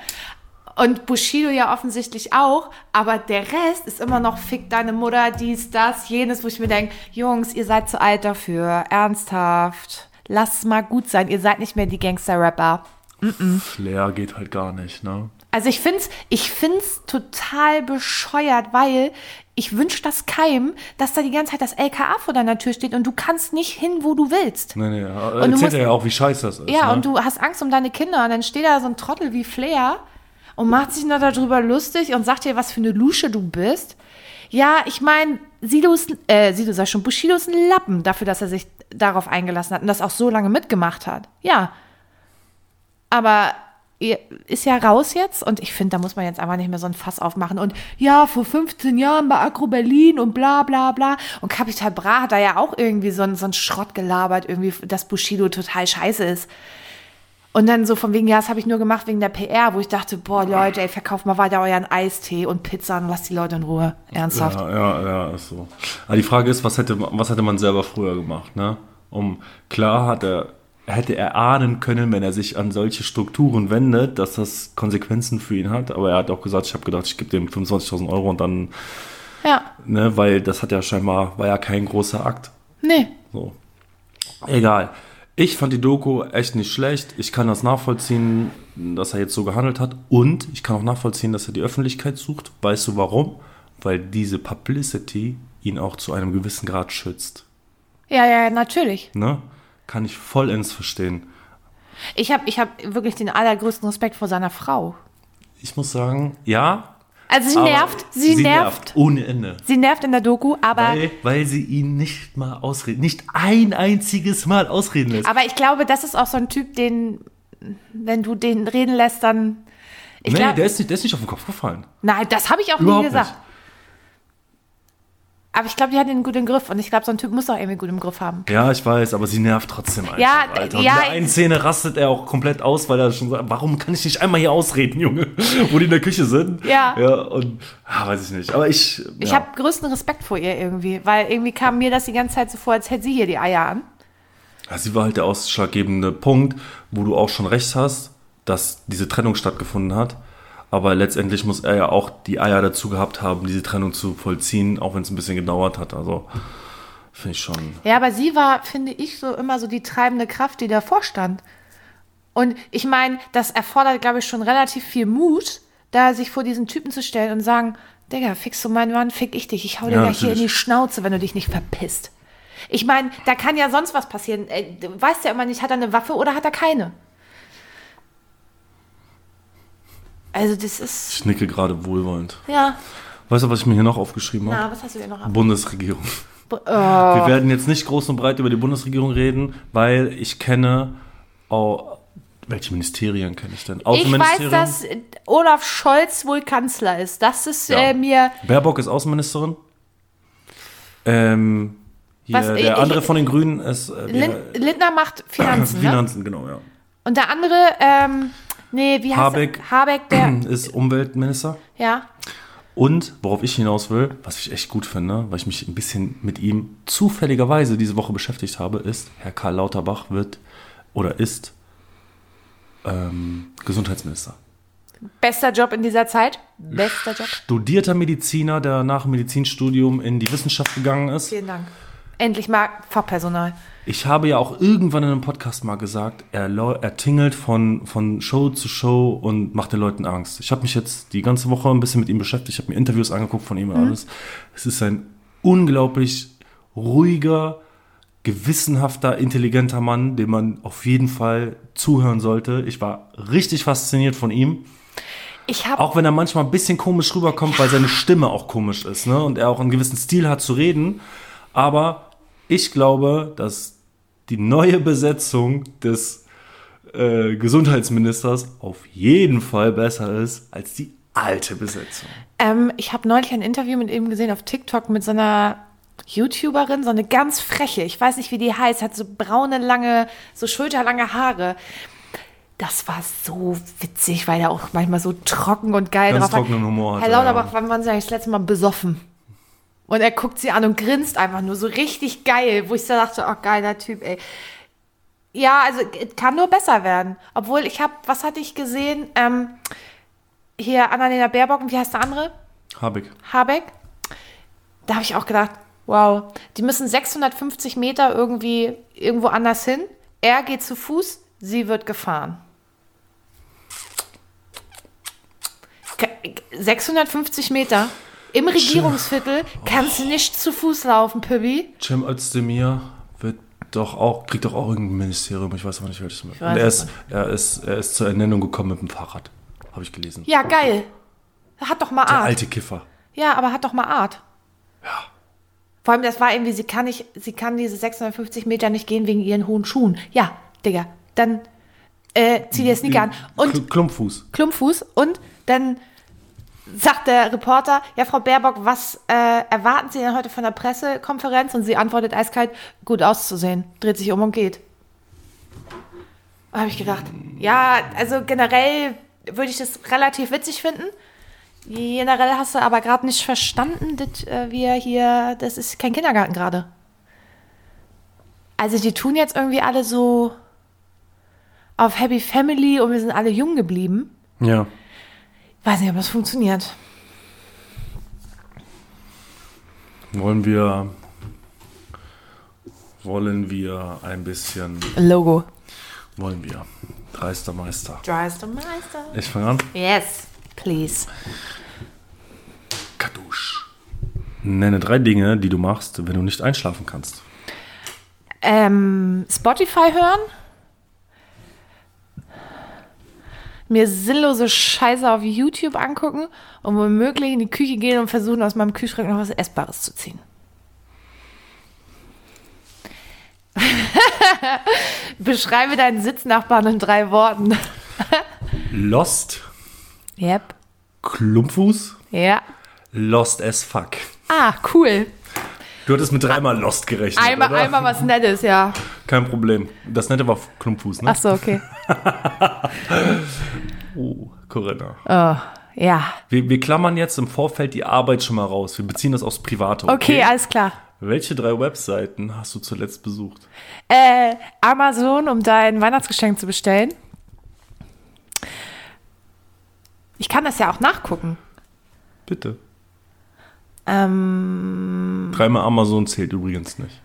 Speaker 1: Und Bushido ja offensichtlich auch, aber der Rest ist immer noch fick deine Mutter, dies, das, jenes, wo ich mir denke, Jungs, ihr seid zu alt dafür, ernsthaft, lasst mal gut sein, ihr seid nicht mehr die Gangster-Rapper.
Speaker 2: Flair geht halt gar nicht, ne?
Speaker 1: Also ich find's, ich find's total bescheuert, weil ich wünsch das keinem, dass da die ganze Zeit das LKA vor deiner Tür steht und du kannst nicht hin, wo du willst.
Speaker 2: Nee, nee,
Speaker 1: du
Speaker 2: erzählt
Speaker 1: musst-
Speaker 2: er ja auch, wie scheiße das ist.
Speaker 1: Ja,
Speaker 2: ne?
Speaker 1: und du hast Angst um deine Kinder und dann steht da so ein Trottel wie Flair und macht sich noch darüber lustig und sagt dir, was für eine Lusche du bist. Ja, ich meine, Sido ist, äh, Sido sag schon, Bushido ist ein Lappen dafür, dass er sich darauf eingelassen hat und das auch so lange mitgemacht hat. Ja. Aber er ist ja raus jetzt und ich finde, da muss man jetzt einfach nicht mehr so ein Fass aufmachen und ja, vor 15 Jahren bei Agro Berlin und bla bla bla. Und Capital Bra hat da ja auch irgendwie so ein, so Schrott gelabert, irgendwie, dass Bushido total scheiße ist. Und dann so von wegen, ja, das habe ich nur gemacht wegen der PR, wo ich dachte, boah, Leute, ey, verkauft mal weiter euren Eistee und Pizza und lasst die Leute in Ruhe. Ernsthaft.
Speaker 2: Ja, ja, ja, ist so. Aber die Frage ist, was hätte, man- was hätte man selber früher gemacht, ne? Um, klar hat er, hätte er ahnen können, wenn er sich an solche Strukturen wendet, dass das Konsequenzen für ihn hat. Aber er hat auch gesagt, ich habe gedacht, ich gebe dem 25.000 Euro und dann,
Speaker 1: Ja,
Speaker 2: ne, weil das hat ja scheinbar, war ja kein großer Akt.
Speaker 1: nee.
Speaker 2: So. Egal. Ich fand die Doku echt nicht schlecht. Ich kann das nachvollziehen, dass er jetzt so gehandelt hat. Und ich kann auch nachvollziehen, dass er die Öffentlichkeit sucht. Weißt du warum? Weil diese Publicity ihn auch zu einem gewissen Grad schützt.
Speaker 1: Ja, ja, natürlich.
Speaker 2: Ne? Kann ich vollends verstehen.
Speaker 1: Ich habe ich hab wirklich den allergrößten Respekt vor seiner Frau.
Speaker 2: Ich muss sagen, ja.
Speaker 1: Also sie nervt, sie, nervt.
Speaker 2: Ohne Ende.
Speaker 1: Sie nervt in der Doku, aber,
Speaker 2: Weil, weil sie ihn nicht mal ausreden, nicht ein einziges Mal ausreden lässt.
Speaker 1: aber ich glaube, das ist auch so ein Typ, den, wenn du den reden lässt, dann. Ich
Speaker 2: nee,
Speaker 1: glaub,
Speaker 2: der, ist nicht, der ist nicht auf den Kopf gefallen.
Speaker 1: nein, das habe ich auch
Speaker 2: Überhaupt
Speaker 1: nie gesagt.
Speaker 2: nicht.
Speaker 1: Aber ich glaube, die hat ihn gut im Griff und ich glaube, so ein Typ muss auch irgendwie gut im Griff haben.
Speaker 2: Ja, ich weiß, aber sie nervt trotzdem einfach,
Speaker 1: Ja,
Speaker 2: Alter. Und
Speaker 1: ja,
Speaker 2: in der einen Szene rastet er auch komplett aus, weil er schon sagt, warum kann ich nicht einmal hier ausreden, Junge? Wo die in der Küche sind.
Speaker 1: Ja.
Speaker 2: Ja, und, ah, weiß ich nicht. Aber ich,
Speaker 1: Ich
Speaker 2: ja.
Speaker 1: habe größten Respekt vor ihr irgendwie, weil irgendwie kam mir das die ganze Zeit so vor, als hätte sie hier die Eier an.
Speaker 2: Ja, sie war halt der ausschlaggebende Punkt, wo du auch schon recht hast, dass diese Trennung stattgefunden hat. Aber letztendlich muss er ja auch die Eier dazu gehabt haben, diese Trennung zu vollziehen, auch wenn es ein bisschen gedauert hat. Also finde ich schon.
Speaker 1: Ja, aber sie war, finde ich, so immer so die treibende Kraft, die davor stand. Und ich meine, das erfordert, glaube ich, schon relativ viel Mut, da sich vor diesen Typen zu stellen und sagen, Digga, fickst du meinen Mann, fick ich dich. Ich hau dir
Speaker 2: Ja,
Speaker 1: gleich hier in die. Schnauze, wenn du dich nicht verpisst. Ich meine, da kann ja sonst was passieren. Äh, Du weißt ja immer nicht, hat er eine Waffe oder hat er keine? Also das ist,
Speaker 2: Ich nicke gerade wohlwollend.
Speaker 1: ja,
Speaker 2: Weißt du, was ich mir hier noch aufgeschrieben habe?
Speaker 1: na, was hast du denn noch?
Speaker 2: Bundesregierung.
Speaker 1: Oh.
Speaker 2: Wir werden jetzt nicht groß und breit über die Bundesregierung reden, weil ich kenne auch. Welche Ministerien kenne ich denn?
Speaker 1: Ich weiß,
Speaker 2: Außenministerium.
Speaker 1: dass äh, Olaf Scholz wohl Kanzler ist. Das ist
Speaker 2: Ja.
Speaker 1: äh, mir
Speaker 2: Baerbock ist Außenministerin. Ähm, hier,
Speaker 1: Was,
Speaker 2: der
Speaker 1: ich-
Speaker 2: andere von den Grünen ist äh,
Speaker 1: Lin
Speaker 2: der-
Speaker 1: Lindner macht Finanzen, ne?
Speaker 2: Finanzen, genau, ja.
Speaker 1: Und der andere, ähm, nee, wie heißt
Speaker 2: Habeck.
Speaker 1: er? Habeck, der,
Speaker 2: Ist Umweltminister.
Speaker 1: ja.
Speaker 2: Und worauf ich hinaus will, was ich echt gut finde, weil ich mich ein bisschen mit ihm zufälligerweise diese Woche beschäftigt habe, ist, Herr Karl Lauterbach wird oder ist ähm, Gesundheitsminister.
Speaker 1: Bester Job in dieser Zeit. Bester Job.
Speaker 2: Studierter Mediziner, der nach dem Medizinstudium in die Wissenschaft gegangen ist.
Speaker 1: Vielen Dank. Endlich mal Fachpersonal.
Speaker 2: Ich habe ja auch irgendwann in einem Podcast mal gesagt, er, er tingelt von, von Show zu Show und macht den Leuten Angst. Ich habe mich jetzt die ganze Woche ein bisschen mit ihm beschäftigt, ich habe mir Interviews angeguckt von ihm und alles. Es ist ein unglaublich ruhiger, gewissenhafter, intelligenter Mann, dem man auf jeden Fall zuhören sollte. Ich war richtig fasziniert von ihm. Auch wenn er manchmal ein bisschen komisch rüberkommt, weil seine Stimme auch komisch ist, ne? Und er auch einen gewissen Stil hat zu reden. Aber ich glaube, dass die neue Besetzung des äh, Gesundheitsministers auf jeden Fall besser ist als die alte Besetzung.
Speaker 1: ähm, ich hab neulich ein Interview mit ihm gesehen auf TikTok mit so einer YouTuberin, so eine ganz freche. Ich weiß nicht, wie die heißt, hat so braune, lange, so schulterlange Haare. Das war so witzig, weil er auch manchmal so trocken und geil
Speaker 2: Ganz
Speaker 1: drauf war.
Speaker 2: trockenen Humor hat
Speaker 1: Herr
Speaker 2: er,
Speaker 1: Lauterbach,
Speaker 2: ja.
Speaker 1: wann waren Sie eigentlich das letzte Mal besoffen? Und er guckt sie an und grinst einfach nur so richtig geil, wo ich so dachte, oh, geiler Typ, ey. Ja, also es kann nur besser werden. Obwohl ich habe, was hatte ich gesehen? Ähm, hier Annalena Baerbock und wie heißt der andere?
Speaker 2: Habeck.
Speaker 1: Habeck. Da habe ich auch gedacht, wow, die müssen 650 Meter irgendwie irgendwo anders hin. Er geht zu Fuß, sie wird gefahren. Ke- 650 Meter im Regierungsviertel kannst du nicht zu Fuß laufen, Pübbi.
Speaker 2: Cem Özdemir wird doch auch, kriegt doch auch irgendein Ministerium, ich weiß aber nicht welches Und er ist, er, ist, er ist zur Ernennung gekommen mit dem Fahrrad. Habe ich gelesen.
Speaker 1: Ja, geil. Hat doch mal
Speaker 2: Der
Speaker 1: Art.
Speaker 2: alte Kiffer.
Speaker 1: Ja, aber hat doch mal Art.
Speaker 2: Ja.
Speaker 1: Vor allem, das war irgendwie, sie kann nicht, sie kann diese 650 Meter nicht gehen wegen ihren hohen Schuhen. Ja, Digga, dann äh, zieh dir Sneaker an. Und
Speaker 2: Kl- Klumpfuß.
Speaker 1: Klumpfuß und dann sagt der Reporter, ja, Frau Baerbock, was äh, erwarten Sie denn heute von der Pressekonferenz? Und sie antwortet eiskalt, gut auszusehen, dreht sich um und geht. Habe ich gedacht, ja, also generell würde ich das relativ witzig finden. Generell hast du aber gerade nicht verstanden, dass äh, wir hier, das ist kein Kindergarten gerade. Also die tun jetzt irgendwie alle so auf Happy Family und wir sind alle jung geblieben.
Speaker 2: Ja.
Speaker 1: Weiß nicht, ob das funktioniert.
Speaker 2: Wollen wir wollen wir ein bisschen.
Speaker 1: Logo.
Speaker 2: Wollen wir. Dreister Meister.
Speaker 1: Dreister Meister.
Speaker 2: Ich fange an.
Speaker 1: Yes, please.
Speaker 2: Kadusch. Nenne drei Dinge, die du machst, wenn du nicht einschlafen kannst.
Speaker 1: Ähm, Spotify hören. Mir sinnlose Scheiße auf YouTube angucken und womöglich in die Küche gehen und versuchen, aus meinem Kühlschrank noch was Essbares zu ziehen. Beschreibe deinen Sitznachbarn in drei Worten.
Speaker 2: Lost,
Speaker 1: Yep.
Speaker 2: Klumpfuß,
Speaker 1: Ja.
Speaker 2: Lost as fuck.
Speaker 1: Ah, cool.
Speaker 2: Du hattest mit dreimal Lost gerechnet,
Speaker 1: Einmal,
Speaker 2: oder?
Speaker 1: einmal was Nettes, ja.
Speaker 2: Kein Problem. Das nette war Klumpfuß, ne?
Speaker 1: Ach so, okay.
Speaker 2: Oh, Corinna.
Speaker 1: Oh, ja.
Speaker 2: Wir, wir klammern jetzt im Vorfeld die Arbeit schon mal raus. Wir beziehen das aufs Private.
Speaker 1: Okay, alles klar.
Speaker 2: Welche drei Webseiten hast du zuletzt besucht?
Speaker 1: Äh, Amazon, um dein Weihnachtsgeschenk zu bestellen. Ich kann das ja auch nachgucken.
Speaker 2: Bitte.
Speaker 1: Ähm,
Speaker 2: Dreimal Amazon zählt übrigens nicht.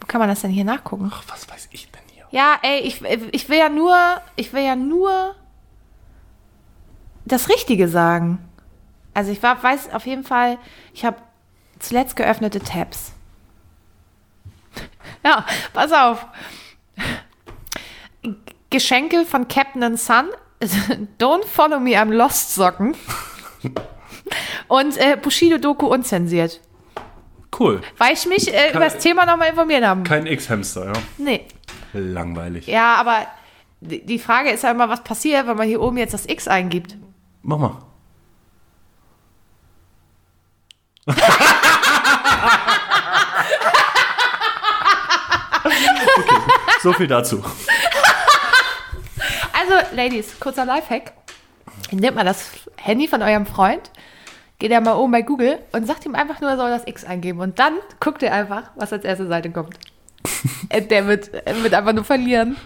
Speaker 1: wo kann man das denn hier nachgucken?
Speaker 2: Ach, was weiß ich denn hier?
Speaker 1: Ja, ey, ich, ich will ja nur, ich will ja nur das Richtige sagen. Also ich war, weiß auf jeden Fall, ich habe zuletzt geöffnete Tabs. Ja, pass auf. Geschenke von Captain and Son. Don't follow me, I'm lost Socken. Und äh, Bushido Doku unzensiert.
Speaker 2: Cool.
Speaker 1: Weil ich mich äh, über das Thema nochmal informiert habe.
Speaker 2: Kein X-Hamster, ja.
Speaker 1: Nee.
Speaker 2: Langweilig.
Speaker 1: Ja, aber die die Frage ist ja immer, was passiert, wenn man hier oben jetzt das X eingibt.
Speaker 2: Mach mal. okay, so viel dazu.
Speaker 1: Also, Ladies, kurzer Lifehack. Nehmt mal das Handy von eurem Freund, geht er mal oben bei Google und sagt ihm einfach nur, er soll das X eingeben. Und dann guckt ihr einfach, was als erste Seite kommt. Äh, Der wird, er wird einfach nur verlieren.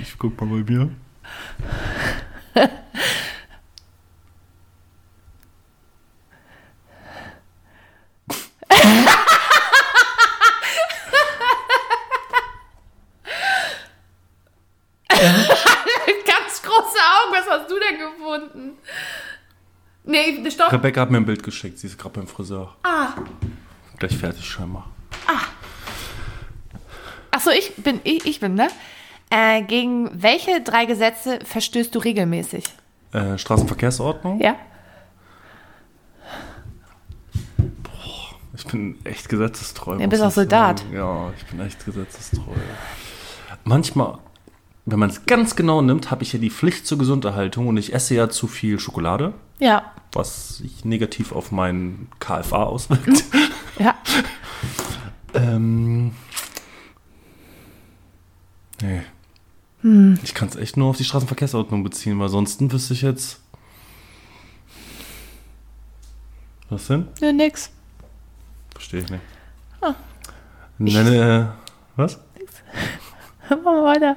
Speaker 2: Ich guck mal bei mir.
Speaker 1: Ganz große Augen, was hast du denn gefunden? Nee, stopp.
Speaker 2: Rebecca hat mir ein Bild geschickt. Sie ist gerade beim Friseur. Ah. Gleich fertig scheinbar.
Speaker 1: Achso, ich bin, ich, ich bin, ne? Äh, gegen welche drei Gesetze verstößt du regelmäßig?
Speaker 2: Äh, Straßenverkehrsordnung.
Speaker 1: Ja?
Speaker 2: Ich bin echt gesetzestreu.
Speaker 1: Ja,
Speaker 2: muss
Speaker 1: bist auch Soldat.
Speaker 2: sagen. Ja, ich bin echt gesetzestreu. Manchmal, wenn man es ganz genau nimmt, habe ich ja die Pflicht zur Gesunderhaltung und ich esse ja zu viel Schokolade,
Speaker 1: Ja.
Speaker 2: was sich negativ auf meinen KFA auswirkt.
Speaker 1: Ja.
Speaker 2: ähm, nee.
Speaker 1: Hm.
Speaker 2: Ich kann es echt nur auf die Straßenverkehrsordnung beziehen, weil ansonsten wüsste ich jetzt. Was denn?
Speaker 1: Nö, nix.
Speaker 2: Verstehe ich nicht.
Speaker 1: Ah.
Speaker 2: Nenne. Was?
Speaker 1: Machen wir weiter.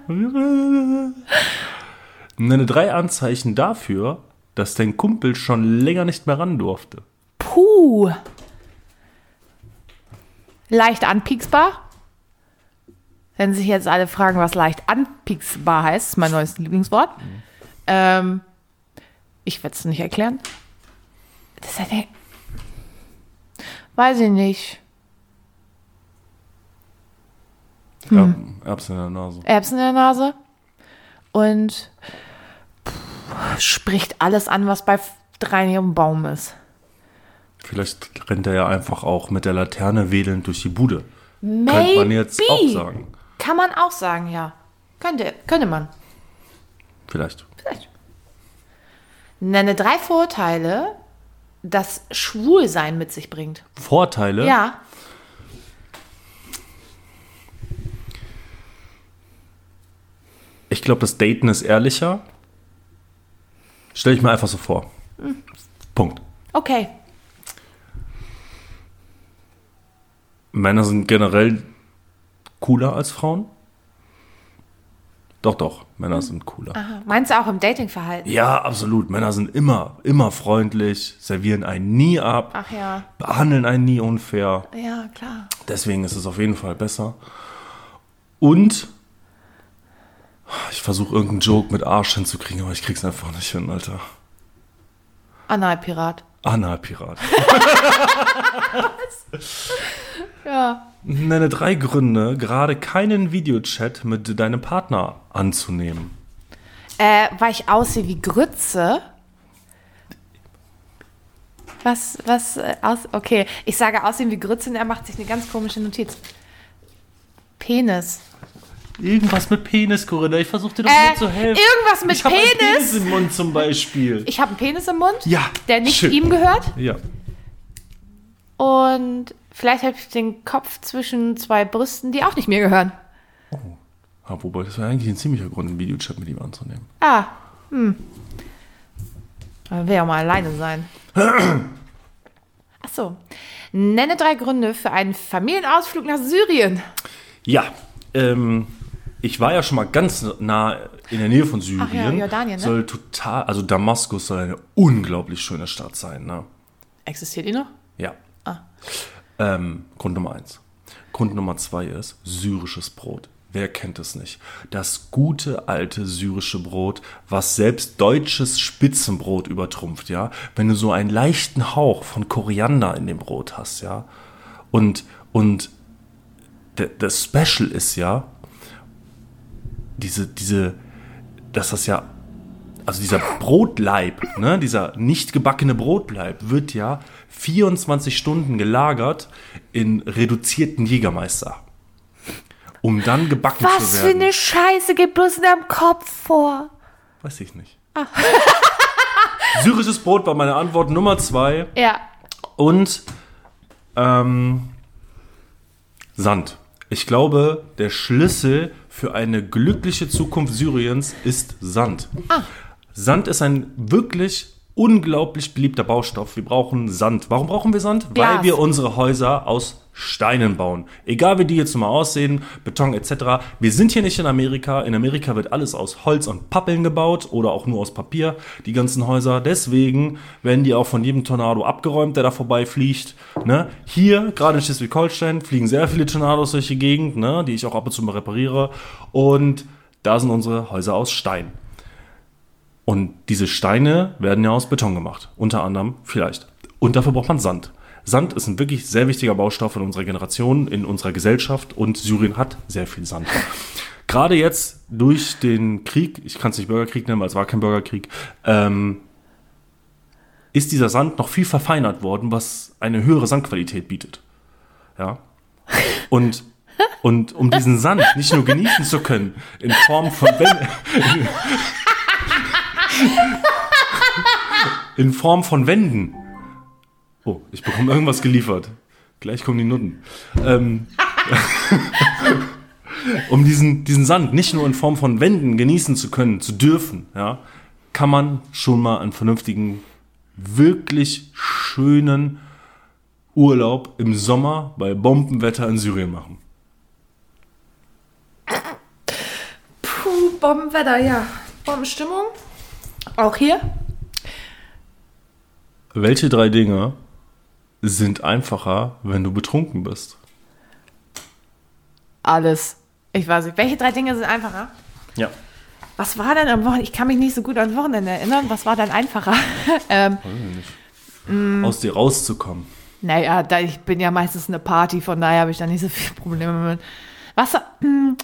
Speaker 2: Nenne drei Anzeichen dafür, dass dein Kumpel schon länger nicht mehr ran durfte.
Speaker 1: Puh. Leicht anpieksbar. Wenn sich jetzt alle fragen, was leicht anpieksbar heißt, ist mein neues Lieblingswort. Ähm, ich werde es nicht erklären. Das ist eine. Weiß ich nicht.
Speaker 2: Er, Erbsen in der Nase.
Speaker 1: Erbsen in der Nase. Und pff, spricht alles an, was bei drei auf dem Baum ist.
Speaker 2: Vielleicht rennt er ja einfach auch mit der Laterne wedelnd durch die Bude.
Speaker 1: Maybe.
Speaker 2: Könnte man jetzt auch sagen.
Speaker 1: Kann man auch sagen, ja. Könnte, könnte man.
Speaker 2: Vielleicht.
Speaker 1: Vielleicht. Nenne drei Vorteile, das Schwulsein mit sich bringt.
Speaker 2: Vorteile?
Speaker 1: Ja.
Speaker 2: Ich glaube, das Daten ist ehrlicher. Stell ich mir einfach so vor. Punkt.
Speaker 1: Okay.
Speaker 2: Männer sind generell cooler als Frauen. Doch, doch, Männer sind cooler.
Speaker 1: Aha. Meinst du auch im Datingverhalten?
Speaker 2: Ja, absolut. Männer sind immer, immer freundlich, servieren einen nie ab,
Speaker 1: Ach ja.
Speaker 2: behandeln einen nie unfair.
Speaker 1: Ja, klar.
Speaker 2: Deswegen ist es auf jeden Fall besser. Und ich versuche irgendeinen Joke mit Arsch hinzukriegen, aber ich krieg's einfach nicht hin, Alter.
Speaker 1: Analpirat.
Speaker 2: Analpirat.
Speaker 1: Ja.
Speaker 2: Nenne drei Gründe, gerade keinen Videochat mit deinem Partner anzunehmen.
Speaker 1: Äh, weil ich aussehe wie Grütze. Was, was, äh, aus, okay. Ich sage aussehen wie Grütze und er macht sich eine ganz komische Notiz. Penis.
Speaker 2: Irgendwas mit Penis, Corinna. Ich versuche dir doch
Speaker 1: Äh,
Speaker 2: nur zu helfen.
Speaker 1: irgendwas mit
Speaker 2: ich hab einen
Speaker 1: Penis?
Speaker 2: Penis im Mund zum Beispiel.
Speaker 1: Ich habe einen Penis im Mund,
Speaker 2: Ja,
Speaker 1: der nicht
Speaker 2: schön.
Speaker 1: ihm gehört.
Speaker 2: Ja.
Speaker 1: Und vielleicht habe ich den Kopf zwischen zwei Brüsten, die auch nicht mir gehören.
Speaker 2: Ah, wobei, das wäre eigentlich ein ziemlicher Grund, einen Videochat mit ihm anzunehmen.
Speaker 1: Ah, hm. Man will ja mal alleine sein. Ach so. Nenne drei Gründe für einen Familienausflug nach Syrien.
Speaker 2: Ja, ähm, ich war ja schon mal ganz nah in der Nähe von Syrien.
Speaker 1: Ach ja, Jordanien, ne?
Speaker 2: Soll total, also Damaskus soll eine unglaublich schöne Stadt sein, ne?
Speaker 1: Existiert die noch?
Speaker 2: Ja.
Speaker 1: Ah.
Speaker 2: Ähm, Grund Nummer eins. Grund Nummer zwei ist syrisches Brot. Wer kennt es nicht? Das gute alte syrische Brot, was selbst deutsches Spitzenbrot übertrumpft, ja? Wenn du so einen leichten Hauch von Koriander in dem Brot hast, ja? Und, und das Special ist ja, diese, diese, dass das ja, also dieser Brotleib, ne, dieser nicht gebackene Brotleib wird ja 24 Stunden gelagert in reduzierten Jägermeister. Um dann gebacken
Speaker 1: Was
Speaker 2: zu
Speaker 1: für
Speaker 2: werden.
Speaker 1: eine Scheiße geht bloß in deinem Kopf vor?
Speaker 2: Weiß ich nicht. Syrisches Brot war meine Antwort Nummer zwei.
Speaker 1: Ja.
Speaker 2: Und ähm, Sand. Ich glaube, der Schlüssel für eine glückliche Zukunft Syriens ist Sand. Sand ist ein wirklich unglaublich beliebter Baustoff. Wir brauchen Sand. Warum brauchen wir Sand?
Speaker 1: Glas.
Speaker 2: Weil wir unsere Häuser aus Steinen bauen. Egal wie die jetzt mal aussehen, Beton etc. Wir sind hier nicht in Amerika. In Amerika wird alles aus Holz und Pappeln gebaut oder auch nur aus Papier, die ganzen Häuser. Deswegen werden die auch von jedem Tornado abgeräumt, der da vorbeifliegt. Ne? Hier, gerade in Schleswig-Holstein, fliegen sehr viele Tornados durch die Gegend, ne? die ich auch ab und zu mal repariere. Und da sind unsere Häuser aus Stein. Und diese Steine werden ja aus Beton gemacht. Unter anderem vielleicht. Und dafür braucht man Sand. Sand ist ein wirklich sehr wichtiger Baustoff in unserer Generation, in unserer Gesellschaft und Syrien hat sehr viel Sand. Gerade jetzt durch den Krieg, ich kann es nicht Bürgerkrieg nennen, weil es war kein Bürgerkrieg, ähm, ist dieser Sand noch viel verfeinert worden, was eine höhere Sandqualität bietet. Ja. Und, und um diesen Sand nicht nur genießen zu können, in Form von in Form von Wänden. Oh, ich bekomme irgendwas geliefert. Gleich kommen die Nutten. Ähm, um diesen, diesen Sand nicht nur in Form von Wänden genießen zu können, zu dürfen, ja, kann man schon mal einen vernünftigen, wirklich schönen Urlaub im Sommer bei Bombenwetter in Syrien machen.
Speaker 1: Puh, Bombenwetter, ja. Bombenstimmung. Auch hier?
Speaker 2: Welche drei Dinge sind einfacher, wenn du betrunken bist?
Speaker 1: Alles. Ich weiß nicht. Welche drei Dinge sind einfacher?
Speaker 2: Ja.
Speaker 1: Was war denn am Wochenende? Ich kann mich nicht so gut ans Wochenende erinnern. Was war denn einfacher? ähm,
Speaker 2: Aus dir rauszukommen.
Speaker 1: naja, da, ich bin ja meistens eine Party, von daher habe ich da nicht so viele Probleme mit. Was? hm,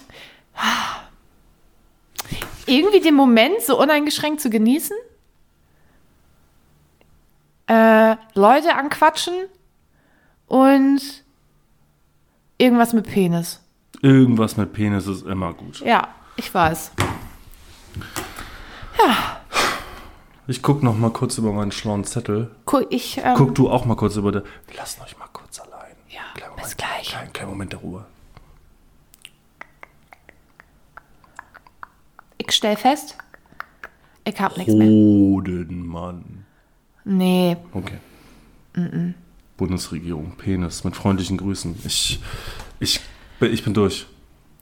Speaker 1: irgendwie den Moment so uneingeschränkt zu genießen? Äh, Leute anquatschen und irgendwas mit Penis.
Speaker 2: Irgendwas mit Penis ist immer gut.
Speaker 1: Ja, ich weiß.
Speaker 2: Ich guck noch mal kurz über meinen schlauen Zettel.
Speaker 1: Cool, ich, ähm,
Speaker 2: Guck du auch mal kurz über den. Wir lassen euch mal kurz allein.
Speaker 1: Ja, bis gleich.
Speaker 2: Kleinen, kleinen Moment der Ruhe.
Speaker 1: Ich stell fest, ich hab nichts mehr.
Speaker 2: Hodenmann.
Speaker 1: Nee,
Speaker 2: Okay. Bundesregierung, Penis, mit freundlichen Grüßen. Ich, ich, bin- ich bin durch.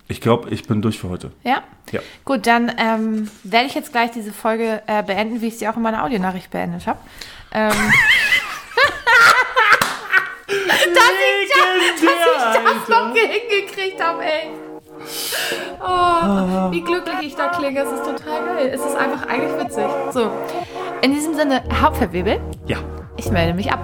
Speaker 2: Ich glaube, ich bin durch für heute.
Speaker 1: Ja?
Speaker 2: Ja.
Speaker 1: Gut, dann ähm, werde ich jetzt gleich diese Folge äh, beenden, wie ich sie auch in meiner Audionachricht beendet habe. Ähm, das noch hingekriegt habe, ey. Oh, wie glücklich ich da klinge. Es ist total geil. Es ist einfach eigentlich witzig. So, in diesem Sinne, Hauptverwebel.
Speaker 2: Ja.
Speaker 1: Ich melde mich ab.